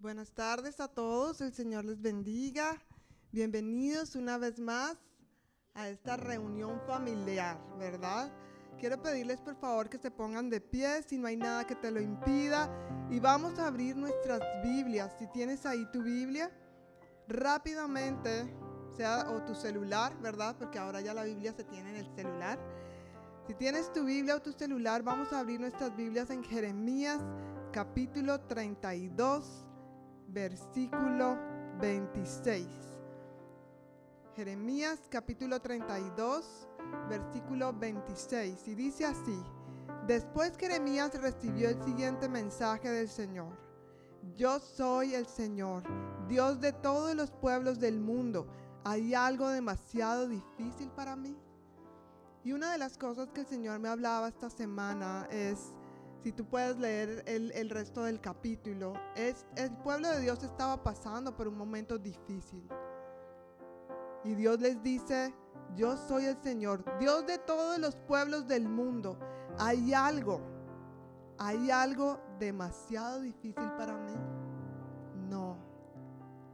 Buenas tardes a todos, el Señor les bendiga. Bienvenidos una vez más a esta reunión familiar, ¿verdad? Quiero pedirles por favor que se pongan de pie si no hay nada que te lo impida y vamos a abrir nuestras Biblias. Si tienes ahí tu Biblia, rápidamente, sea o tu celular, ¿verdad? Porque ahora ya la Biblia se tiene en el celular. Si tienes tu Biblia o tu celular, vamos a abrir nuestras Biblias en Jeremías capítulo 32, versículo 26. Jeremías capítulo 32, versículo 26. Y dice así, después Jeremías recibió el siguiente mensaje del Señor. Yo soy el Señor, Dios de todos los pueblos del mundo. ¿Hay algo demasiado difícil para mí? Y una de las cosas que el Señor me hablaba esta semana es, si tú puedes leer el, el resto del capítulo, es el pueblo de Dios estaba pasando por un momento difícil. Y Dios les dice, yo soy el Señor, Dios de todos los pueblos del mundo. Hay algo, hay algo demasiado difícil para mí. No,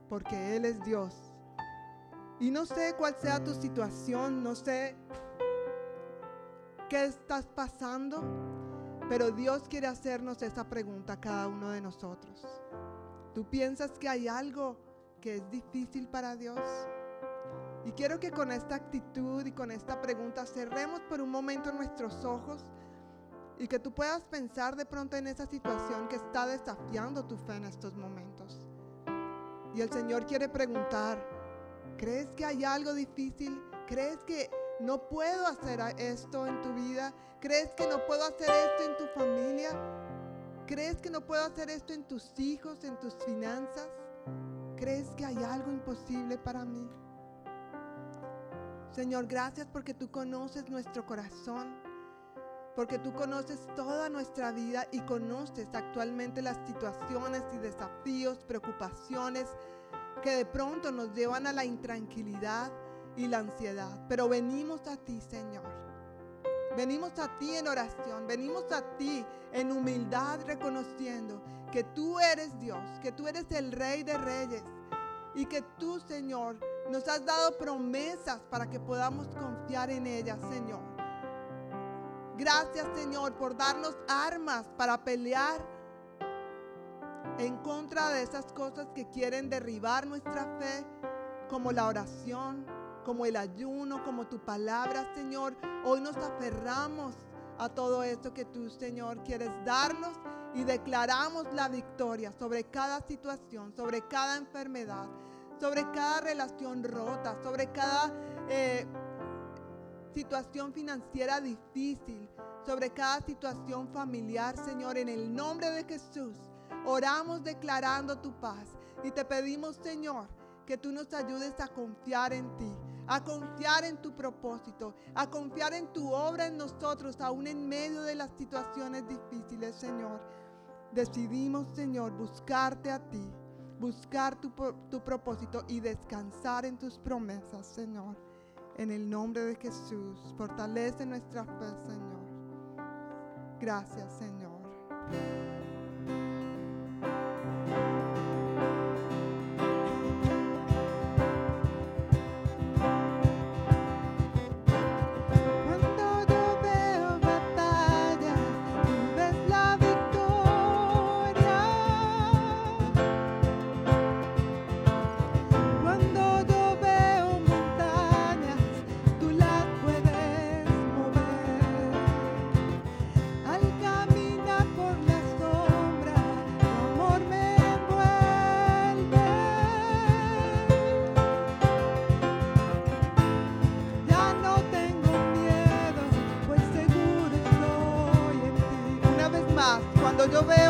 porque Él es Dios. Y no sé cuál sea tu situación, no sé qué estás pasando, pero Dios quiere hacernos esa pregunta a cada uno de nosotros. ¿Tú piensas que hay algo que es difícil para Dios? Y quiero que con esta actitud y con esta pregunta cerremos por un momento nuestros ojos y que tú puedas pensar de pronto en esa situación que está desafiando tu fe en estos momentos. Y el Señor quiere preguntar, ¿crees que hay algo difícil? ¿Crees que no puedo hacer esto en tu vida? ¿Crees que no puedo hacer esto en tu familia? ¿Crees que no puedo hacer esto en tus hijos, en tus finanzas? ¿Crees que hay algo imposible para mí? Señor, gracias porque tú conoces nuestro corazón, porque tú conoces toda nuestra vida y conoces actualmente las situaciones y desafíos, preocupaciones que de pronto nos llevan a la intranquilidad y la ansiedad. Pero venimos a ti, Señor. Venimos a ti en oración, venimos a ti en humildad reconociendo que tú eres Dios, que tú eres el Rey de Reyes y que tú, Señor, nos has dado promesas para que podamos confiar en ellas, Señor. Gracias, Señor, por darnos armas para pelear en contra de esas cosas que quieren derribar nuestra fe, como la oración, como el ayuno, como tu palabra, Señor. Hoy nos aferramos a todo esto que tú, Señor, quieres darnos y declaramos la victoria sobre cada situación, sobre cada enfermedad sobre cada relación rota, sobre cada eh, situación financiera difícil, sobre cada situación familiar, Señor, en el nombre de Jesús. Oramos declarando tu paz y te pedimos, Señor, que tú nos ayudes a confiar en ti, a confiar en tu propósito, a confiar en tu obra en nosotros, aún en medio de las situaciones difíciles, Señor. Decidimos, Señor, buscarte a ti buscar tu, tu propósito y descansar en tus promesas, Señor. En el nombre de Jesús, fortalece nuestra fe, Señor. Gracias, Señor. Yo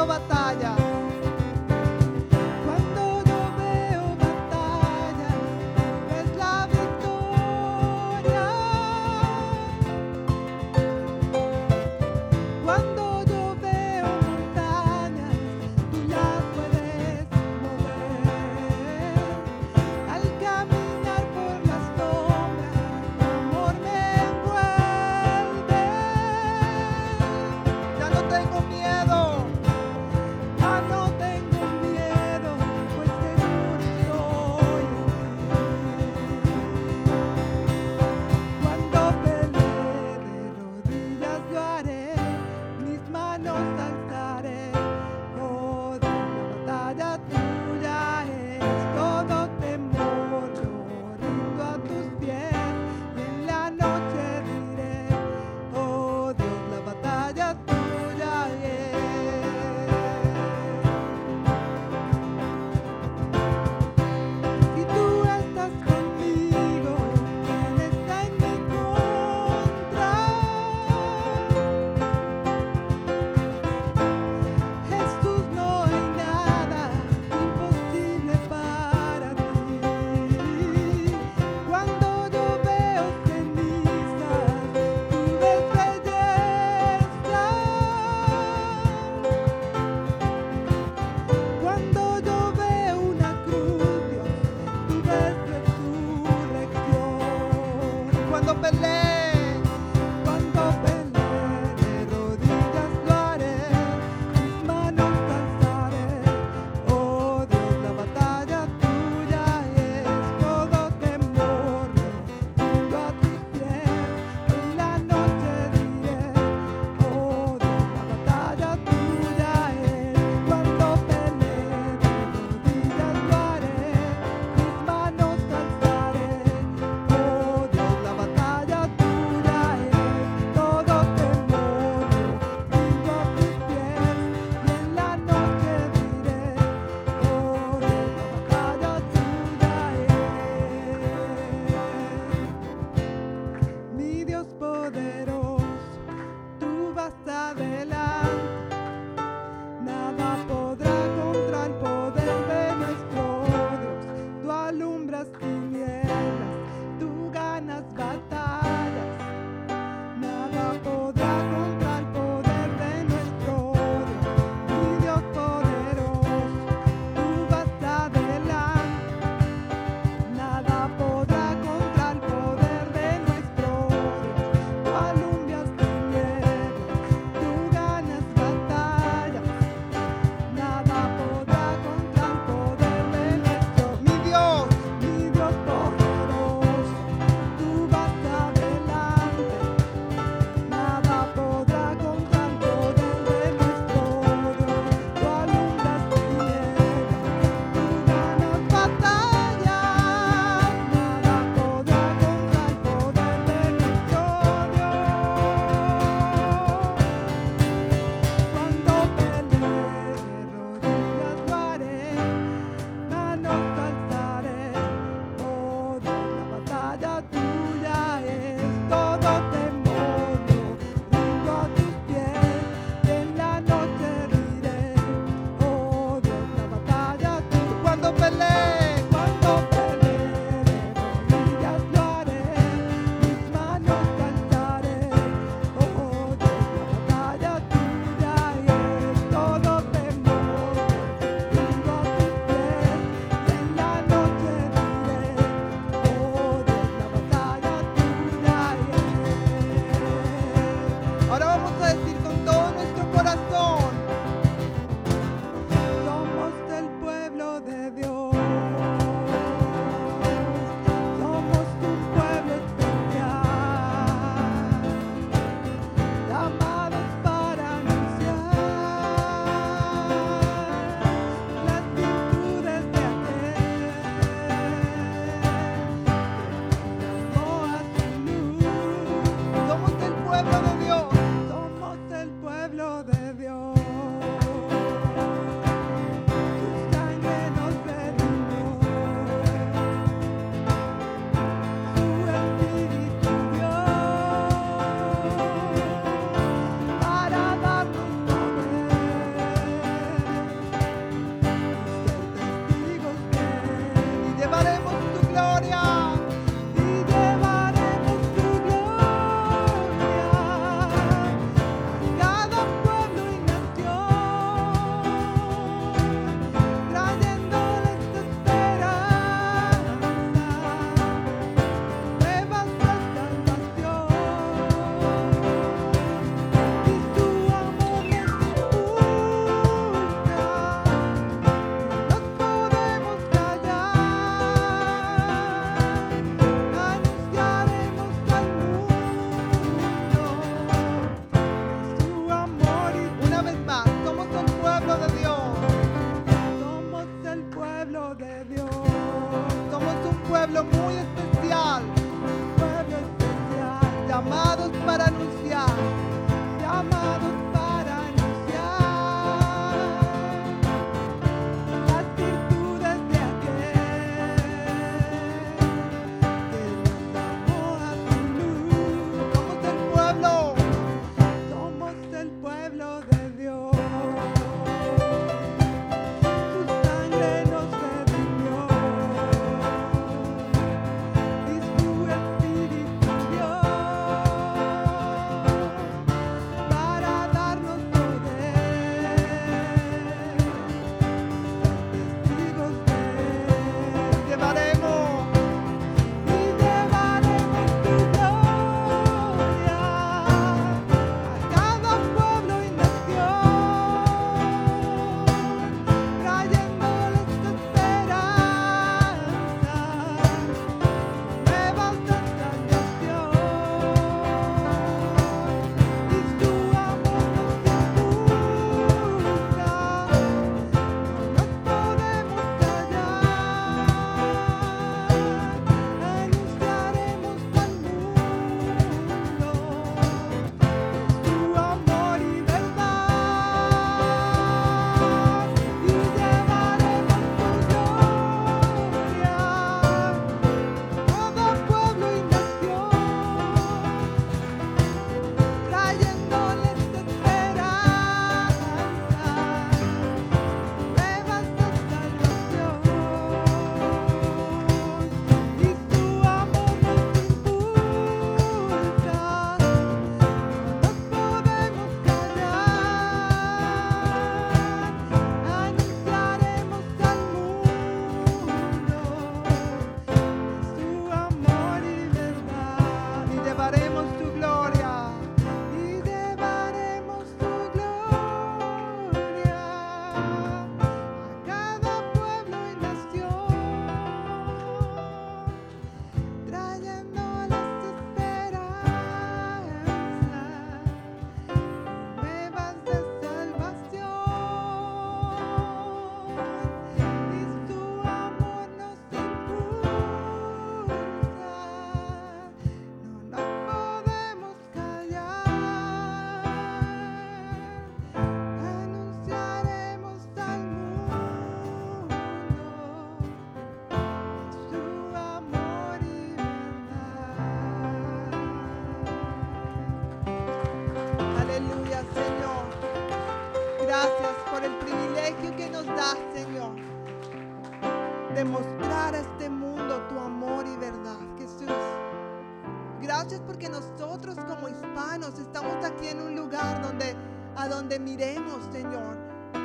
miremos, Señor,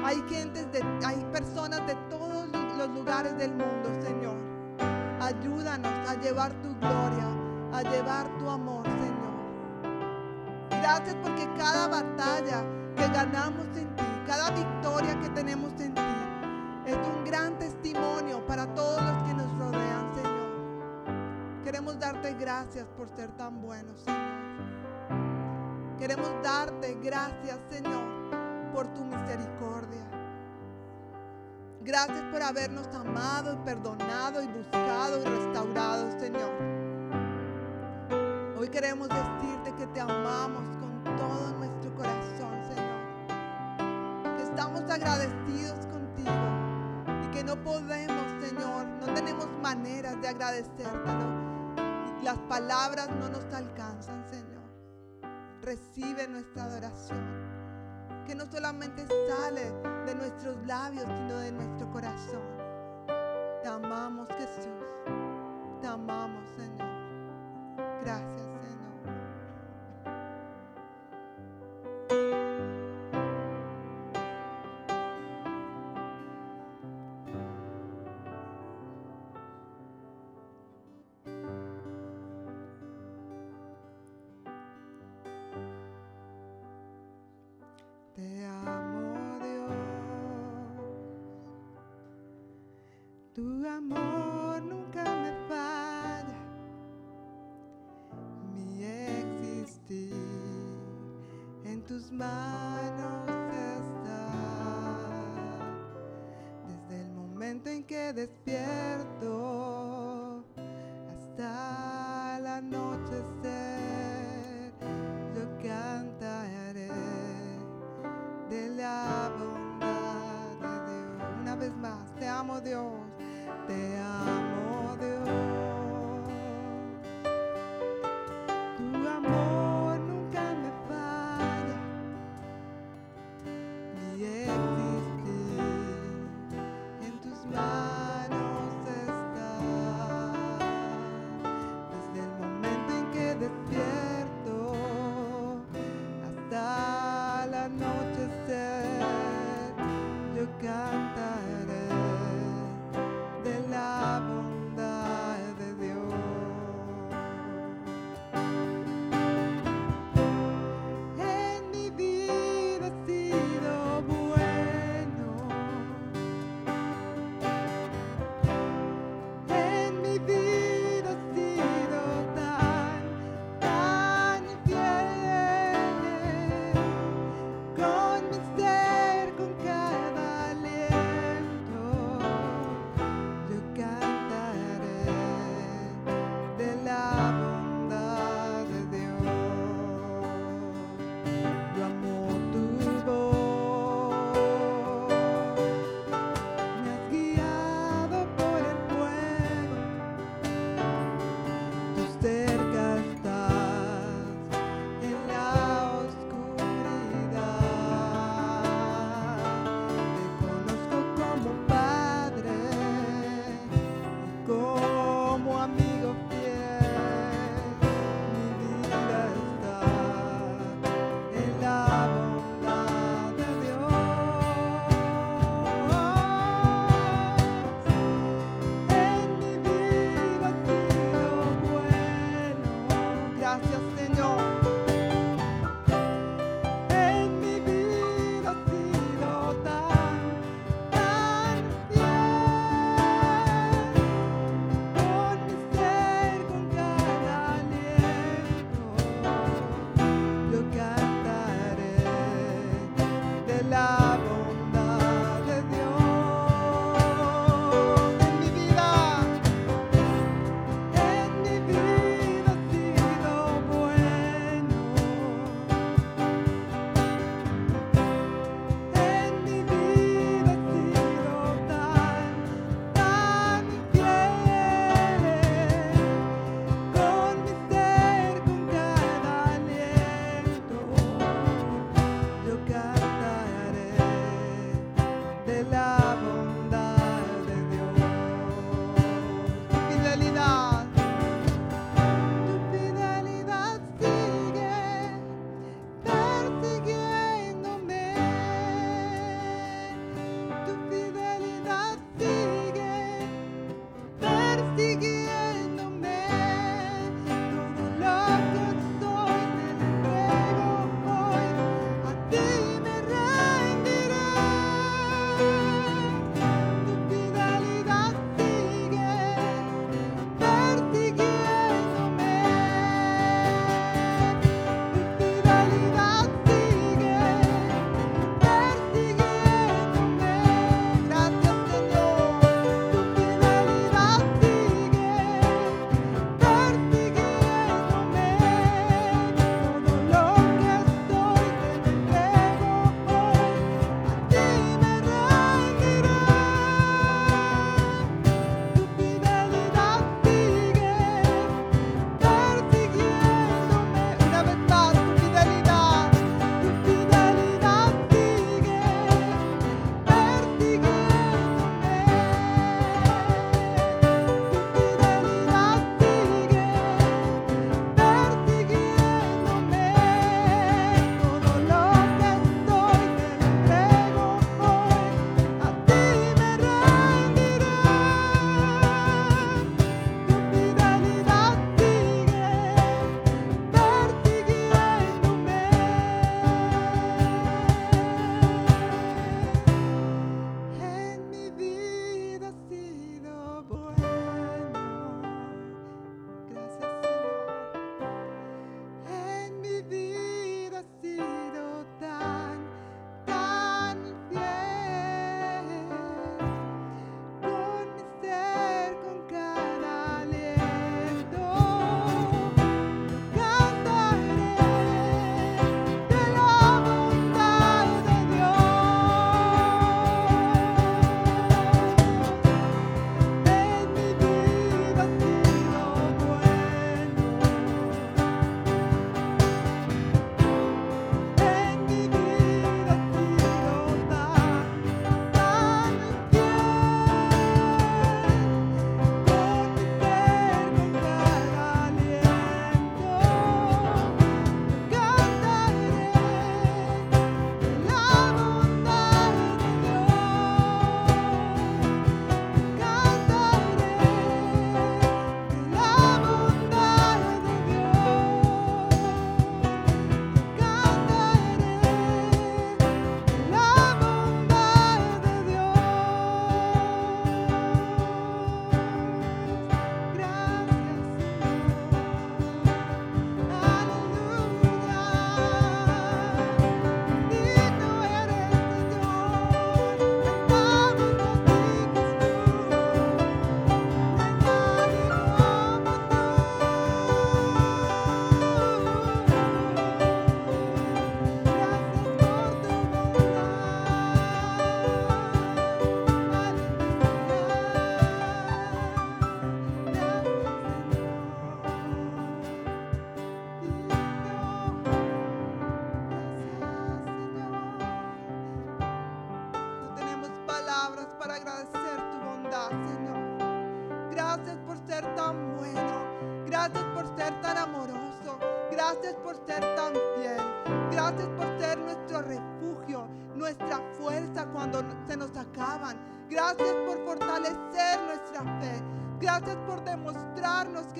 hay gentes de hay personas de todos los lugares del mundo, Señor. Ayúdanos a llevar tu gloria, a llevar tu amor, Señor. Gracias porque cada batalla que ganamos en ti, cada victoria que tenemos en ti, es un gran testimonio para todos los que nos rodean, Señor. Queremos darte gracias por ser tan bueno, Señor. Queremos darte gracias, Señor, por tu misericordia. Gracias por habernos amado y perdonado y buscado y restaurado, Señor. Hoy queremos decirte que te amamos con todo nuestro corazón, Señor. Que estamos agradecidos contigo y que no podemos, Señor, no tenemos maneras de agradecértelo. Y las palabras no nos alcanzan, Señor. Recibe nuestra adoración que no solamente sale de nuestros labios, sino de nuestro corazón. Te amamos, Jesús. Te amamos, Señor. Gracias, Señor. Amor nunca me falla. Mi existir en tus manos está. Desde el momento en que despierto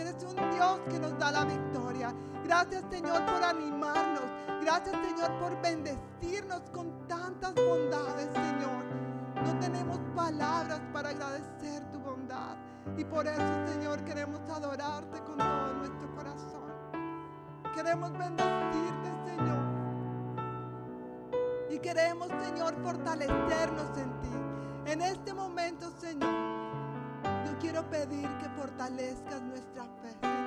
eres un Dios que nos da la victoria. Gracias Señor por animarnos. Gracias Señor por bendecirnos con tantas bondades, Señor. No tenemos palabras para agradecer tu bondad. Y por eso, Señor, queremos adorarte con todo nuestro corazón. Queremos bendecirte, Señor. Y queremos, Señor, fortalecernos en ti. quiero pedir que fortalezcas nuestra fe.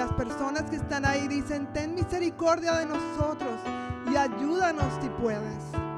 las personas que están ahí dicen, ten misericordia de nosotros y ayúdanos si puedes.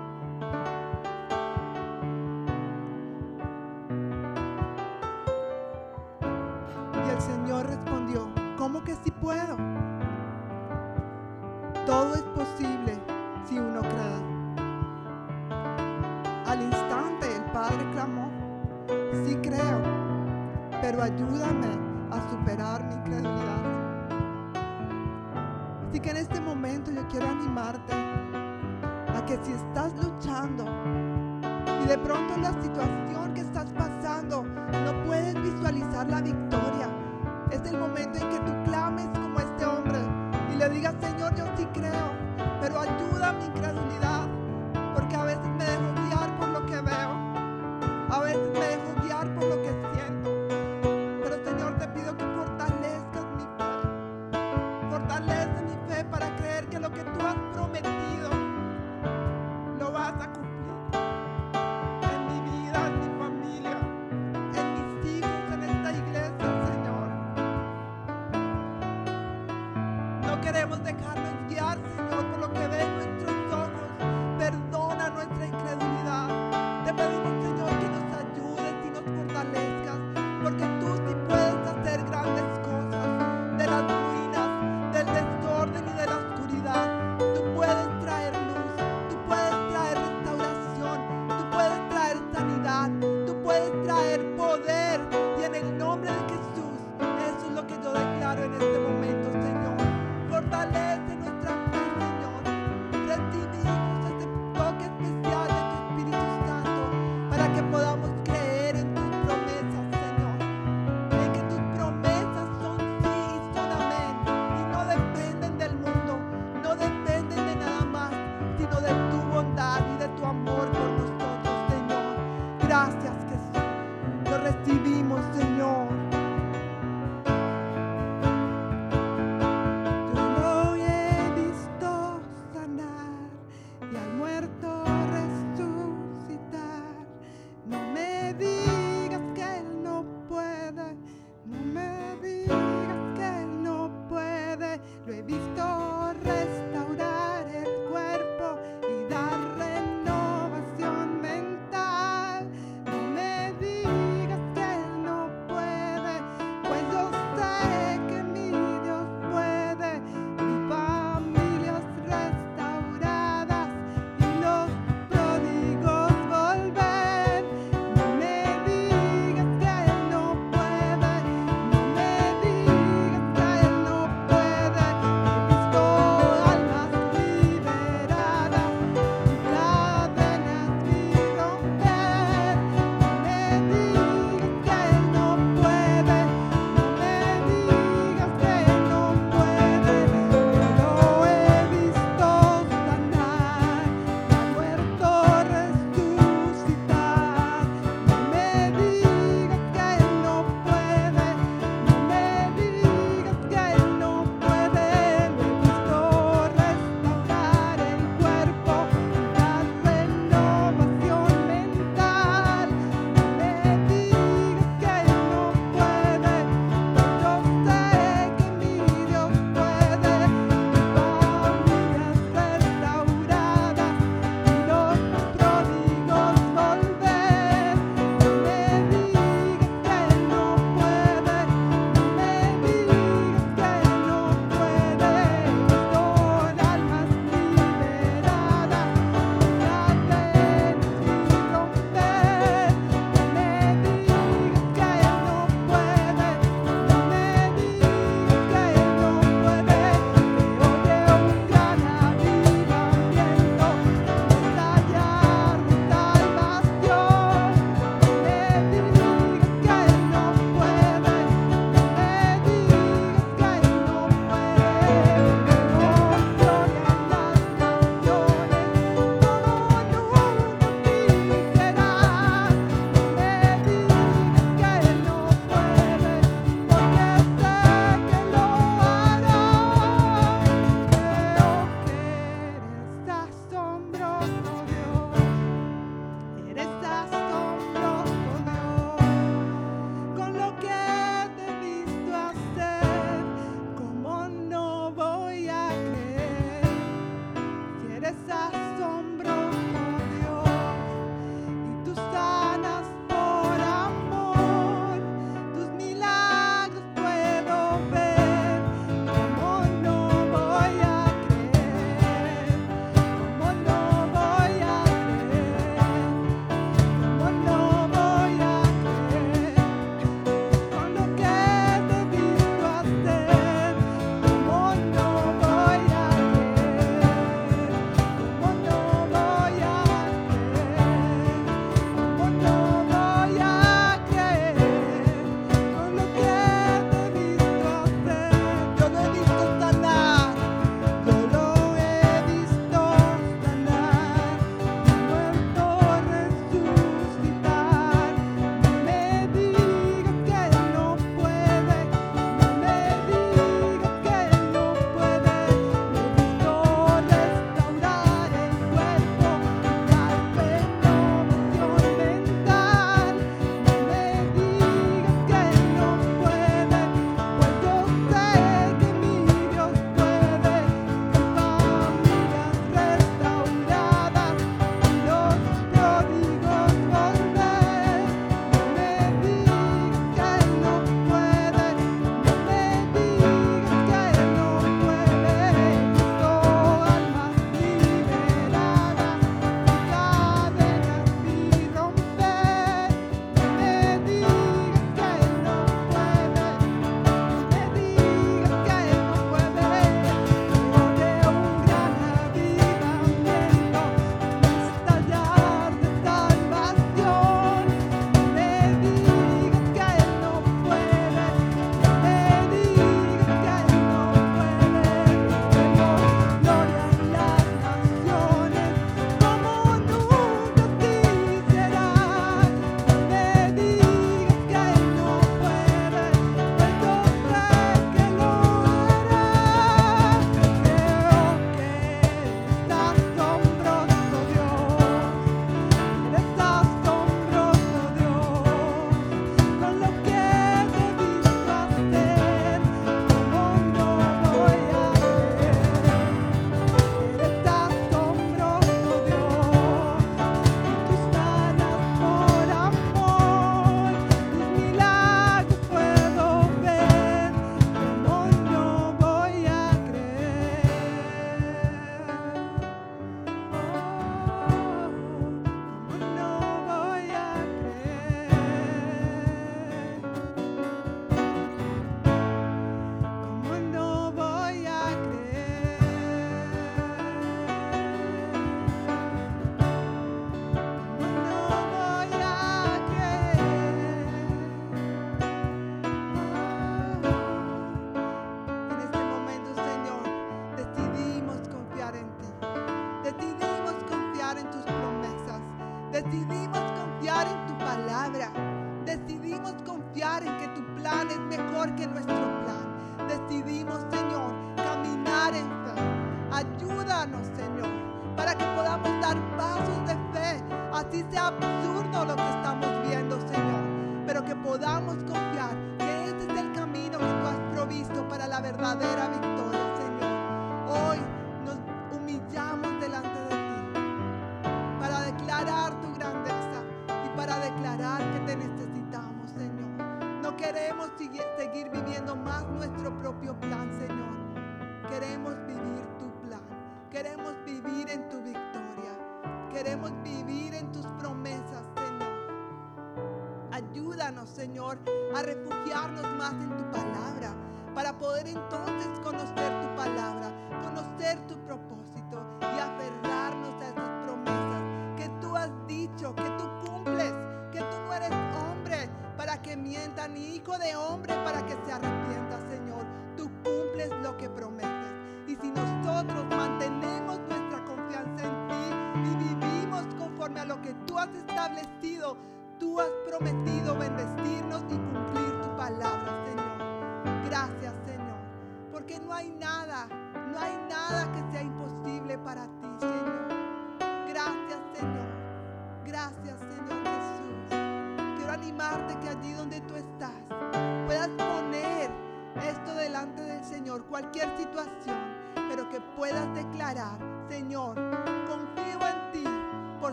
cualquier situación.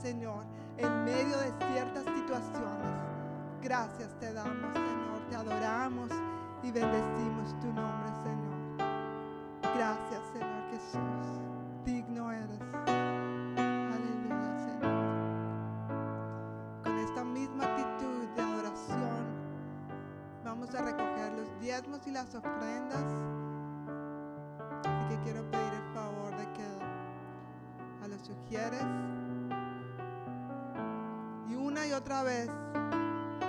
Señor, en medio de ciertas situaciones. Gracias te damos, Señor, te adoramos y bendecimos tu nombre, Señor. Gracias, Señor Jesús. Digno eres. Aleluya, Señor. Con esta misma actitud de adoración, vamos a recoger los diezmos y las ofrendas. Así que quiero pedir el favor de que a los sugieres otra vez.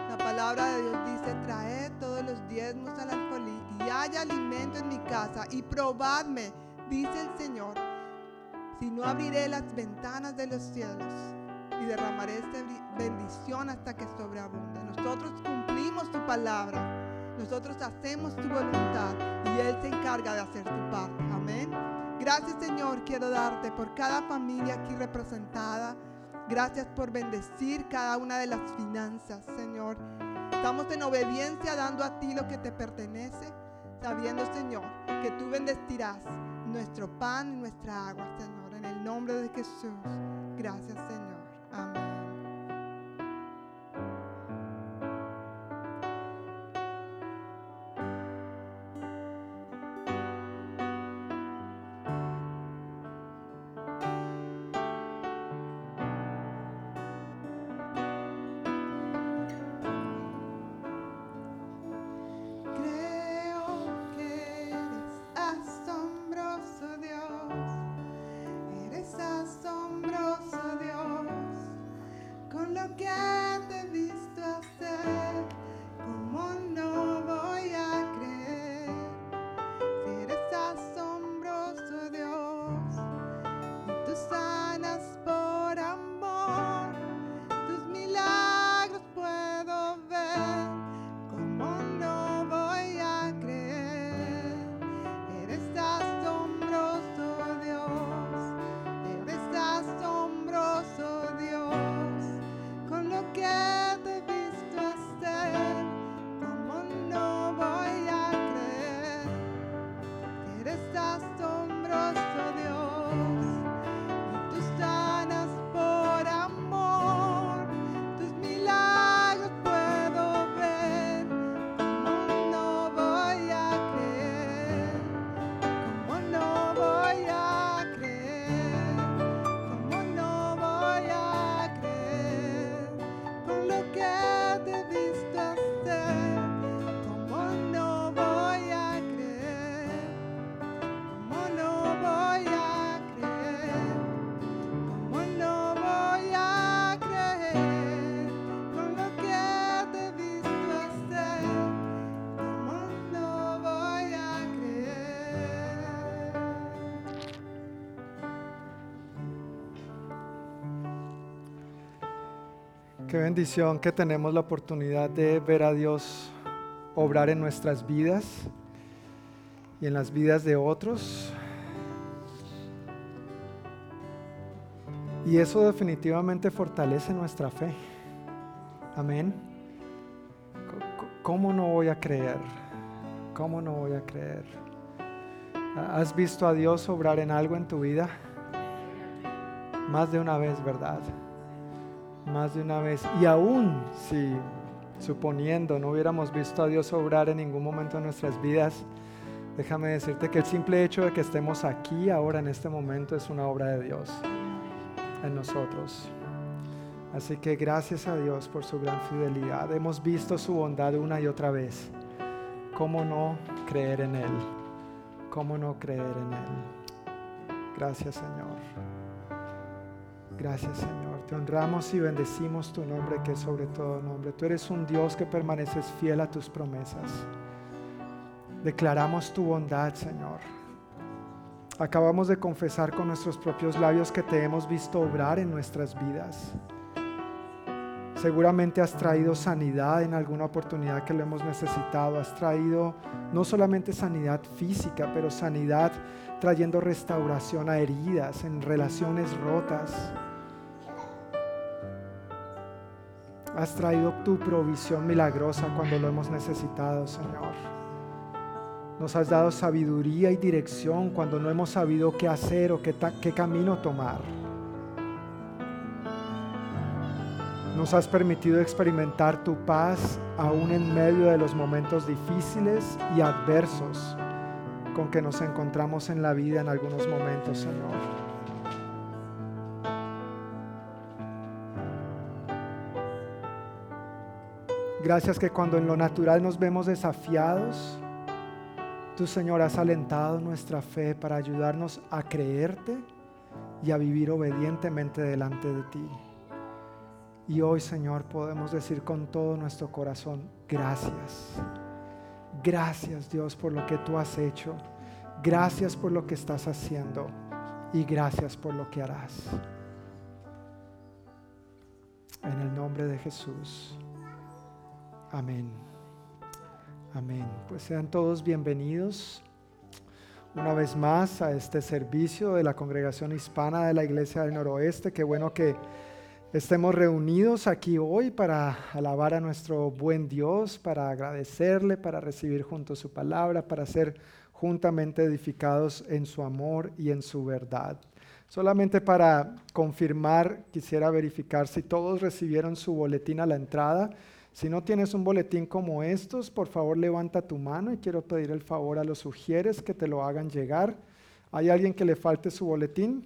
La palabra de Dios dice, traed todos los diezmos al alfolí y haya alimento en mi casa y probadme, dice el Señor, si no abriré las ventanas de los cielos y derramaré esta bendición hasta que sobreabunda. Nosotros cumplimos tu palabra, nosotros hacemos tu voluntad y Él se encarga de hacer tu parte. Amén. Gracias Señor, quiero darte por cada familia aquí representada. Gracias por bendecir cada una de las finanzas, Señor. Estamos en obediencia dando a ti lo que te pertenece, sabiendo, Señor, que tú bendecirás nuestro pan y nuestra agua, Señor. En el nombre de Jesús. Gracias, Señor. Amén. Bendición que tenemos la oportunidad de ver a Dios obrar en nuestras vidas y en las vidas de otros. Y eso definitivamente fortalece nuestra fe. Amén. ¿Cómo no voy a creer? ¿Cómo no voy a creer? ¿Has visto a Dios obrar en algo en tu vida? Más de una vez, ¿verdad? Más de una vez. Y aún si, suponiendo, no hubiéramos visto a Dios obrar en ningún momento de nuestras vidas, déjame decirte que el simple hecho de que estemos aquí ahora en este momento es una obra de Dios en nosotros. Así que gracias a Dios por su gran fidelidad. Hemos visto su bondad una y otra vez. ¿Cómo no creer en Él? ¿Cómo no creer en Él? Gracias Señor. Gracias Señor. Te honramos y bendecimos tu nombre que es sobre todo nombre. Tú eres un Dios que permaneces fiel a tus promesas. Declaramos tu bondad, Señor. Acabamos de confesar con nuestros propios labios que te hemos visto obrar en nuestras vidas. Seguramente has traído sanidad en alguna oportunidad que lo hemos necesitado. Has traído no solamente sanidad física, pero sanidad trayendo restauración a heridas, en relaciones rotas Has traído tu provisión milagrosa cuando lo hemos necesitado, Señor. Nos has dado sabiduría y dirección cuando no hemos sabido qué hacer o qué, camino tomar. Nos has permitido experimentar tu paz aún en medio de los momentos difíciles y adversos con que nos encontramos en la vida en algunos momentos, Señor. Gracias que cuando en lo natural nos vemos desafiados, tú Señor has alentado nuestra fe para ayudarnos a creerte y a vivir obedientemente delante de ti. Y hoy Señor podemos decir con todo nuestro corazón, gracias. Gracias Dios por lo que tú has hecho. Gracias por lo que estás haciendo. Y gracias por lo que harás. En el nombre de Jesús. Amén. Amén. Pues sean todos bienvenidos una vez más a este servicio de la congregación hispana de la Iglesia del Noroeste. Qué bueno que estemos reunidos aquí hoy para alabar a nuestro buen Dios, para agradecerle, para recibir junto su palabra, para ser juntamente edificados en su amor y en su verdad. Solamente para confirmar, quisiera verificar si todos recibieron su boletín a la entrada. Si no tienes un boletín como estos, por favor levanta tu mano y quiero pedir el favor a los sugieres que te lo hagan llegar. ¿Hay alguien que le falte su boletín?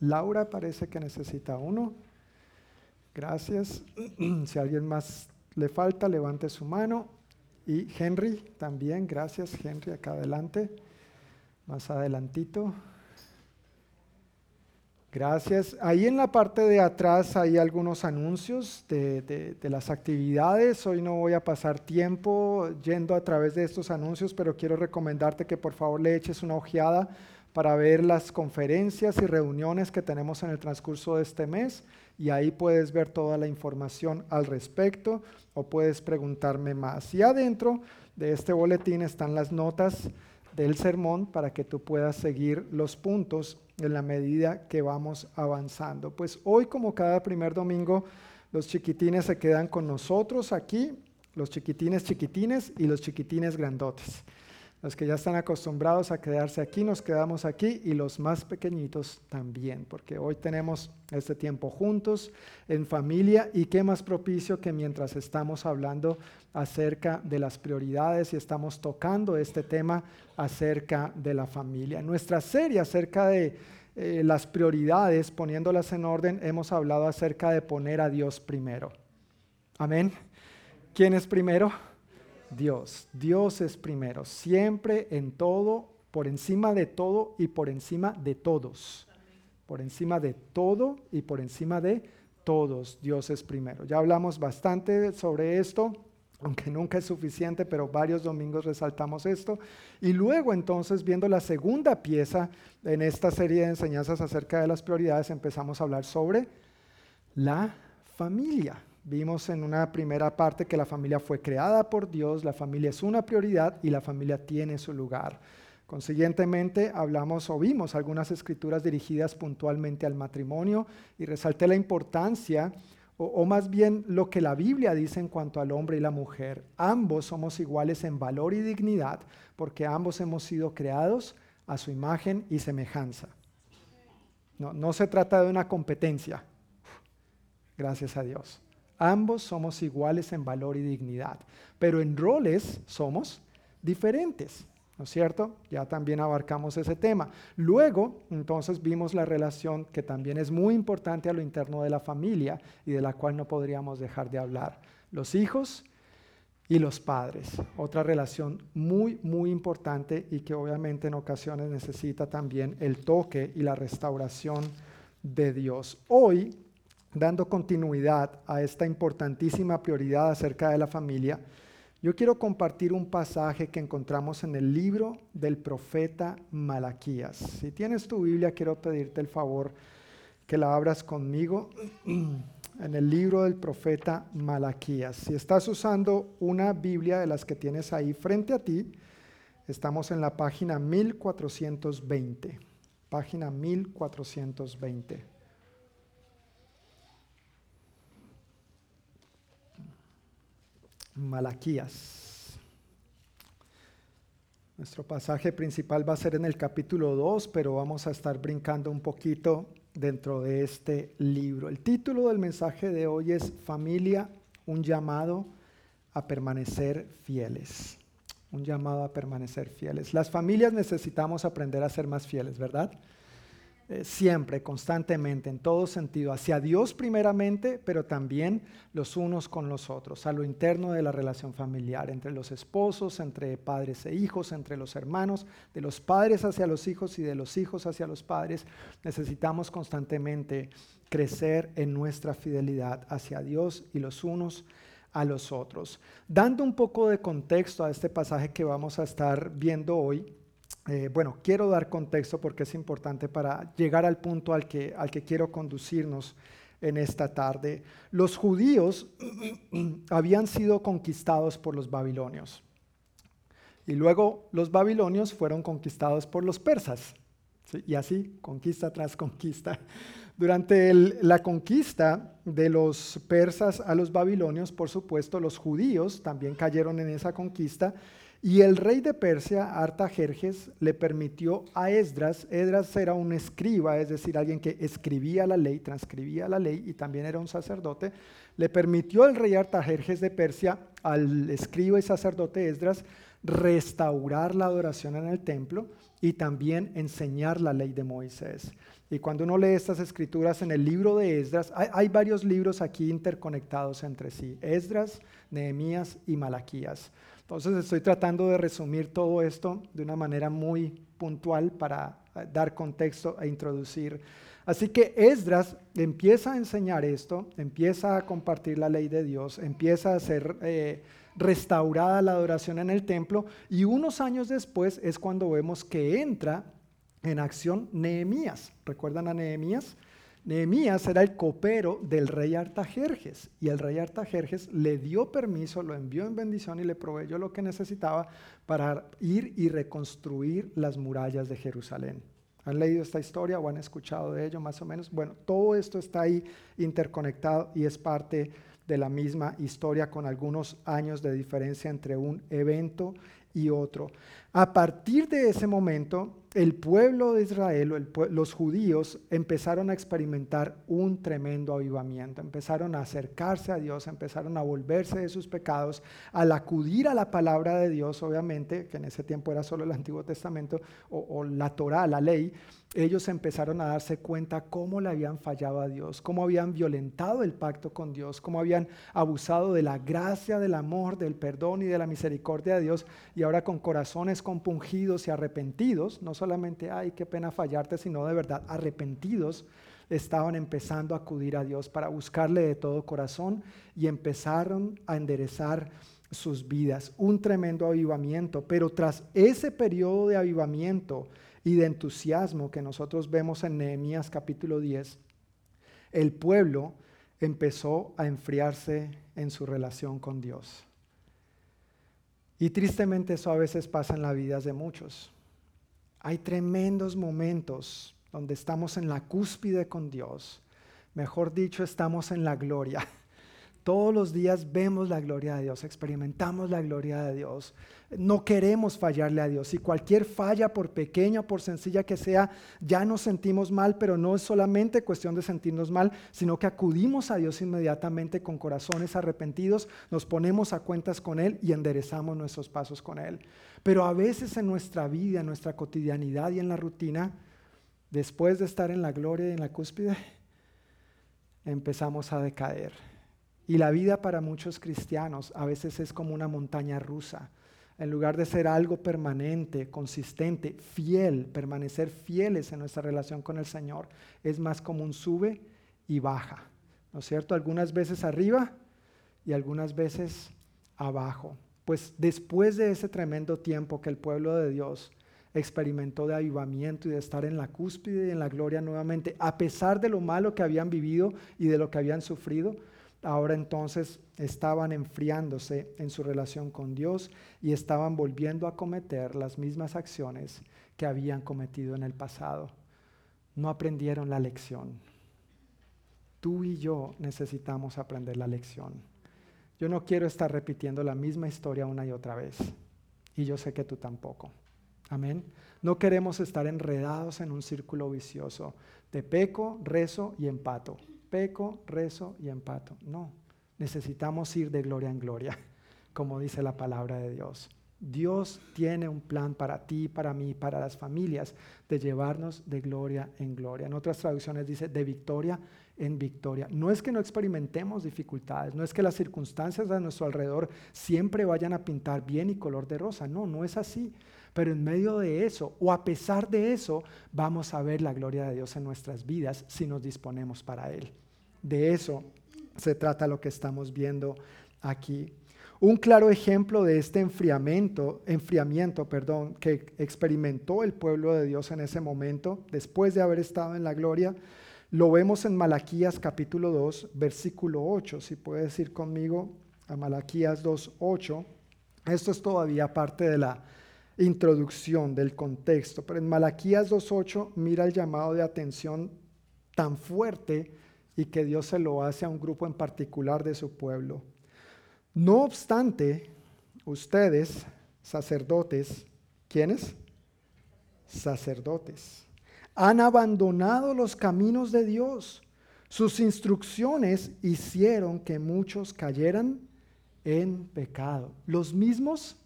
Laura parece que necesita uno. Gracias. si a alguien más le falta, levante su mano. Y Henry también, gracias Henry, acá adelante. Más adelantito. Gracias. Ahí en la parte de atrás hay algunos anuncios de, las actividades. Hoy no voy a pasar tiempo yendo a través de estos anuncios, pero quiero recomendarte que por favor le eches una ojeada para ver las conferencias y reuniones que tenemos en el transcurso de este mes y ahí puedes ver toda la información al respecto o puedes preguntarme más. Y adentro de este boletín están las notas del sermón para que tú puedas seguir los puntos en la medida que vamos avanzando. Pues hoy, como cada primer domingo, los chiquitines se quedan con nosotros aquí, los chiquitines chiquitines y los chiquitines grandotes. Los que ya están acostumbrados a quedarse aquí, nos quedamos aquí y los más pequeñitos también, porque hoy tenemos este tiempo juntos, en familia, y qué más propicio que mientras estamos hablando acerca de las prioridades y estamos tocando este tema acerca de la familia. En nuestra serie acerca de eh, las prioridades, poniéndolas en orden, hemos hablado acerca de poner a Dios primero. Amén. ¿Quién es primero? Dios. Dios es primero, siempre en todo, por encima de todo y por encima de todos. Por encima de todo y por encima de todos, Dios es primero. Ya hablamos bastante sobre esto, aunque nunca es suficiente, pero varios domingos resaltamos esto. Y luego entonces, viendo la segunda pieza en esta serie de enseñanzas acerca de las prioridades, empezamos a hablar sobre la familia. Vimos en una primera parte que la familia fue creada por Dios, la familia es una prioridad y la familia tiene su lugar. Consiguientemente, hablamos o vimos algunas escrituras dirigidas puntualmente al matrimonio y resalté la importancia, o, o, más bien lo que la Biblia dice en cuanto al hombre y la mujer. Ambos somos iguales en valor y dignidad porque ambos hemos sido creados a su imagen y semejanza. No, no se trata de una competencia, gracias a Dios. Ambos somos iguales en valor y dignidad, pero en roles somos diferentes. ¿no es cierto? Ya también abarcamos ese tema. Luego, entonces, vimos la relación que también es muy importante a lo interno de la familia y de la cual no podríamos dejar de hablar. Los hijos y los padres. Otra relación muy, muy importante y que obviamente en ocasiones necesita también el toque y la restauración de Dios. Hoy, dando continuidad a esta importantísima prioridad acerca de la familia, yo quiero compartir un pasaje que encontramos en el libro del profeta Malaquías. Si tienes tu Biblia, quiero pedirte el favor que la abras conmigo en el libro del profeta Malaquías. Si estás usando una Biblia de las que tienes ahí frente a ti, estamos en la página 1420. Página 1420. Malaquías. Nuestro pasaje principal va a ser en el capítulo 2, pero vamos a estar brincando un poquito dentro de este libro. El título del mensaje de hoy es Familia, un llamado a permanecer fieles. Un llamado a permanecer fieles. Las familias necesitamos aprender a ser más fieles, ¿verdad? Eh, siempre, constantemente, en todo sentido, hacia Dios primeramente, pero también los unos con los otros, a lo interno de la relación familiar, entre los esposos, entre padres e hijos, entre los hermanos, de los padres hacia los hijos y de los hijos hacia los padres. Necesitamos constantemente crecer en nuestra fidelidad hacia Dios y los unos a los otros. Dando un poco de contexto a este pasaje que vamos a estar viendo hoy, eh, bueno, quiero dar contexto porque es importante para llegar al punto al que, al que quiero conducirnos en esta tarde. Los judíos habían sido conquistados por los babilonios y luego los babilonios fueron conquistados por los persas. Y así, conquista tras conquista. Durante la conquista de los persas a los babilonios, por supuesto, los judíos también cayeron en esa conquista y el rey de Persia, Artajerjes, le permitió a Esdras, Esdras era un escriba, es decir, alguien que escribía la ley, transcribía la ley y también era un sacerdote, le permitió el rey Artajerjes de Persia al escriba y sacerdote Esdras restaurar la adoración en el templo y también enseñar la ley de Moisés. Y cuando uno lee estas escrituras en el libro de Esdras, hay, hay varios libros aquí interconectados entre sí, Esdras, Nehemías y Malaquías. Entonces estoy tratando de resumir todo esto de una manera muy puntual para eh, dar contexto e introducir. Así que Esdras empieza a enseñar esto, empieza a compartir la ley de Dios, empieza a ser eh, restaurada la adoración en el templo y unos años después es cuando vemos que entra en acción Nehemías. ¿Recuerdan a Nehemías? Nehemías era el copero del rey Artajerjes y el rey Artajerjes le dio permiso, lo envió en bendición y le proveyó lo que necesitaba para ir y reconstruir las murallas de Jerusalén. ¿Han leído esta historia o han escuchado de ello más o menos? Bueno, todo esto está ahí interconectado y es parte de la misma historia con algunos años de diferencia entre un evento y otro. A partir de ese momento, el pueblo de Israel, los judíos, empezaron a experimentar un tremendo avivamiento, empezaron a acercarse a Dios, empezaron a volverse de sus pecados, al acudir a la palabra de Dios, obviamente, que en ese tiempo era solo el Antiguo Testamento o, la Torah, la ley, ellos empezaron a darse cuenta cómo le habían fallado a Dios, cómo habían violentado el pacto con Dios, cómo habían abusado de la gracia, del amor, del perdón y de la misericordia de Dios, y ahora con corazones compungidos y arrepentidos, no solamente, ay, qué pena fallarte, sino de verdad arrepentidos, estaban empezando a acudir a Dios para buscarle de todo corazón y empezaron a enderezar sus vidas. Un tremendo avivamiento, pero tras ese periodo de avivamiento, y de entusiasmo que nosotros vemos en Nehemías capítulo 10, el pueblo empezó a enfriarse en su relación con Dios. Y tristemente eso a veces pasa en la vida de muchos. Hay tremendos momentos donde estamos en la cúspide con Dios. Mejor dicho, estamos en la gloria. Todos los días vemos la gloria de Dios, experimentamos la gloria de Dios. No queremos fallarle a Dios. Y cualquier falla, por pequeña o por sencilla que sea, ya nos sentimos mal, pero no es solamente cuestión de sentirnos mal, sino que acudimos a Dios inmediatamente con corazones arrepentidos, nos ponemos a cuentas con Él y enderezamos nuestros pasos con Él. Pero a veces en nuestra vida, en nuestra cotidianidad y en la rutina, después de estar en la gloria y en la cúspide, empezamos a decaer y la vida para muchos cristianos a veces es como una montaña rusa. En lugar de ser algo permanente, consistente, fiel, permanecer fieles en nuestra relación con el Señor, es más como un sube y baja. ¿No es cierto? Algunas veces arriba y algunas veces abajo. Pues después de ese tremendo tiempo que el pueblo de Dios experimentó de avivamiento y de estar en la cúspide y en la gloria nuevamente, a pesar de lo malo que habían vivido y de lo que habían sufrido, ahora entonces estaban enfriándose en su relación con Dios y estaban volviendo a cometer las mismas acciones que habían cometido en el pasado. No aprendieron la lección. Tú y yo necesitamos aprender la lección. Yo no quiero estar repitiendo la misma historia una y otra vez. Y yo sé que tú tampoco. Amén. No queremos estar enredados en un círculo vicioso de peco, rezo y empato peco, rezo y empato. No, necesitamos ir de gloria en gloria, como dice la palabra de Dios. Dios tiene un plan para ti, para mí, para las familias, de llevarnos de gloria en gloria. En otras traducciones dice de victoria en victoria. No es que no experimentemos dificultades, no es que las circunstancias a nuestro alrededor siempre vayan a pintar bien y color de rosa. No, no es así. Pero en medio de eso, o a pesar de eso, vamos a ver la gloria de Dios en nuestras vidas si nos disponemos para Él. De eso se trata lo que estamos viendo aquí. Un claro ejemplo de este enfriamiento, enfriamiento perdón, que experimentó el pueblo de Dios en ese momento, después de haber estado en la gloria, lo vemos en Malaquías capítulo 2, versículo 8. Si puedes ir conmigo a Malaquías 2, 8. Esto es todavía parte de la introducción del contexto, pero en Malaquías 2.8 mira el llamado de atención tan fuerte y que Dios se lo hace a un grupo en particular de su pueblo. No obstante, ustedes, sacerdotes, ¿quiénes? Sacerdotes, han abandonado los caminos de Dios. Sus instrucciones hicieron que muchos cayeran en pecado. Los mismos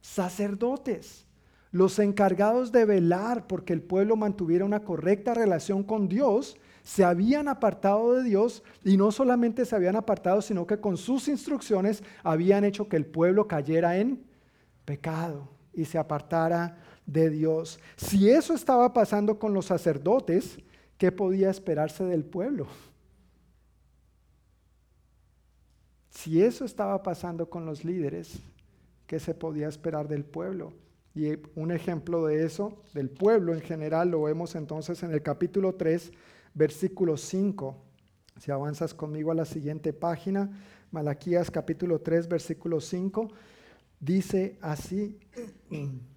sacerdotes, los encargados de velar porque el pueblo mantuviera una correcta relación con Dios, se habían apartado de Dios y no solamente se habían apartado, sino que con sus instrucciones habían hecho que el pueblo cayera en pecado y se apartara de Dios. Si eso estaba pasando con los sacerdotes, ¿qué podía esperarse del pueblo? Si eso estaba pasando con los líderes, ¿qué se podía esperar del pueblo? Y un ejemplo de eso, del pueblo en general, lo vemos entonces en el capítulo 3, versículo 5. Si avanzas conmigo a la siguiente página, Malaquías capítulo 3, versículo 5, dice así,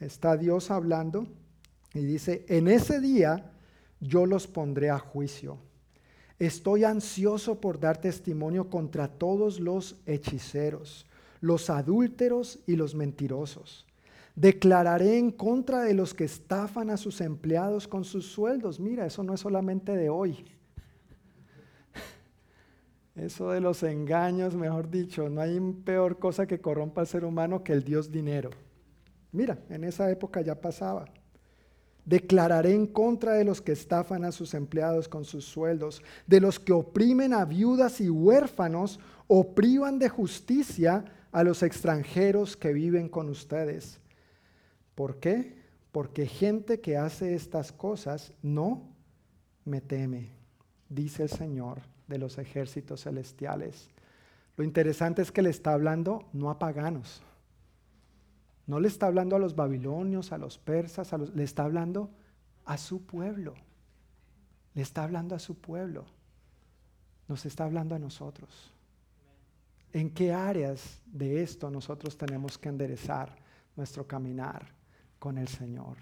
está Dios hablando y dice, en ese día yo los pondré a juicio. Estoy ansioso por dar testimonio contra todos los hechiceros, los adúlteros y los mentirosos Declararé en contra de los que estafan a sus empleados con sus sueldos. Mira, eso no es solamente de hoy. Eso de los engaños, mejor dicho, no hay peor cosa que corrompa al ser humano que el Dios dinero. Mira, en esa época ya pasaba. Declararé en contra de los que estafan a sus empleados con sus sueldos, de los que oprimen a viudas y huérfanos o privan de justicia a los extranjeros que viven con ustedes ¿Por qué? Porque gente que hace estas cosas no me teme, dice el Señor de los ejércitos celestiales. Lo interesante es que le está hablando no a paganos, no le está hablando a los babilonios, a los persas, le está hablando a su pueblo. Le está hablando a su pueblo. nos está hablando a nosotros. ¿En qué áreas de esto nosotros tenemos que enderezar nuestro caminar con el Señor?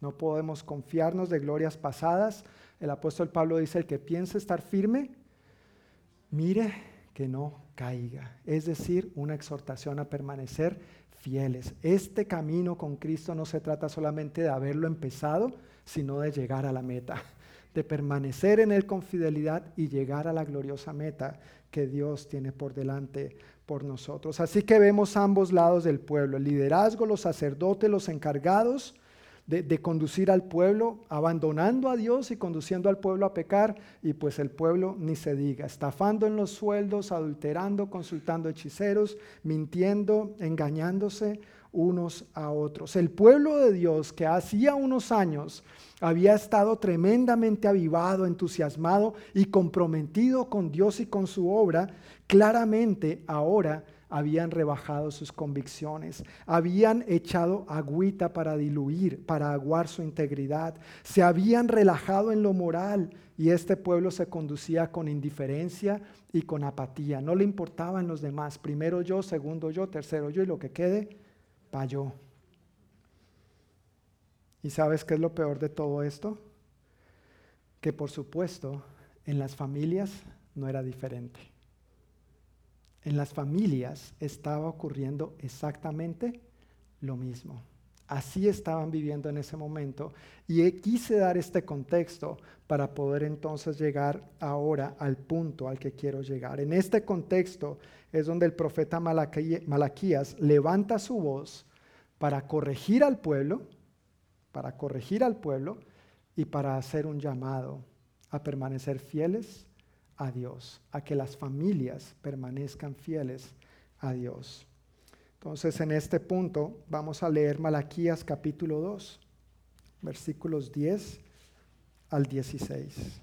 No podemos confiarnos de glorias pasadas. El apóstol Pablo dice, el que piense estar firme, mire que no caiga. Es decir, una exhortación a permanecer Este camino con Cristo no se trata solamente de haberlo empezado, sino de llegar a la meta, de permanecer en Él con fidelidad y llegar a la gloriosa meta que Dios tiene por delante por nosotros. Así que vemos ambos lados del pueblo, el liderazgo, los sacerdotes, los encargados de, conducir al pueblo, abandonando a Dios y conduciendo al pueblo a pecar, y pues el pueblo ni se diga, estafando en los sueldos, adulterando, consultando hechiceros, mintiendo, engañándose unos a otros. El pueblo de Dios que hacía unos años había estado tremendamente avivado, entusiasmado y comprometido con Dios y con su obra, claramente ahora habían rebajado sus convicciones, habían echado agüita para diluir, para aguar su integridad, se habían relajado en lo moral y este pueblo se conducía con indiferencia y con apatía. No le importaban los demás, primero yo, segundo yo, tercero yo y lo que quede, pa' yo. ¿Y sabes qué es lo peor de todo esto? Que por supuesto en las familias no era diferente en las familias estaba ocurriendo exactamente lo mismo. Así estaban viviendo en ese momento. Y quise dar este contexto para poder entonces llegar ahora al punto al que quiero llegar. En este contexto es donde el profeta Malaquías levanta su voz para corregir al pueblo, para corregir al pueblo y para hacer un llamado a permanecer fieles a Dios, a que las familias permanezcan fieles a Dios. Entonces, en este punto vamos a leer Malaquías capítulo 2, versículos 10 al 16.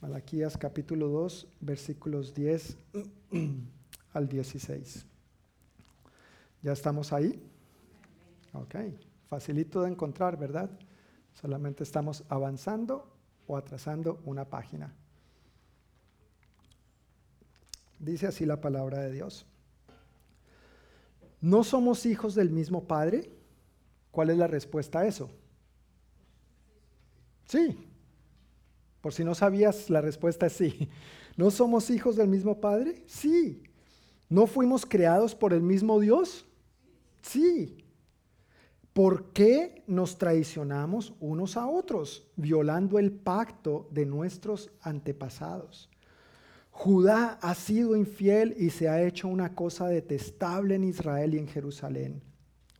Malaquías capítulo 2, versículos 10 al 16. ¿Ya estamos ahí? Ok, facilito de encontrar, ¿verdad? Solamente estamos avanzando o atrasando una página. Dice así la palabra de Dios. ¿No somos hijos del mismo Padre? ¿Cuál es la respuesta a eso? Sí. Por si no sabías, la respuesta es sí. ¿No somos hijos del mismo Padre? Sí. ¿No fuimos creados por el mismo Dios? Sí. ¿Por qué nos traicionamos unos a otros, violando el pacto de nuestros antepasados? Judá ha sido infiel y se ha hecho una cosa detestable en Israel y en Jerusalén.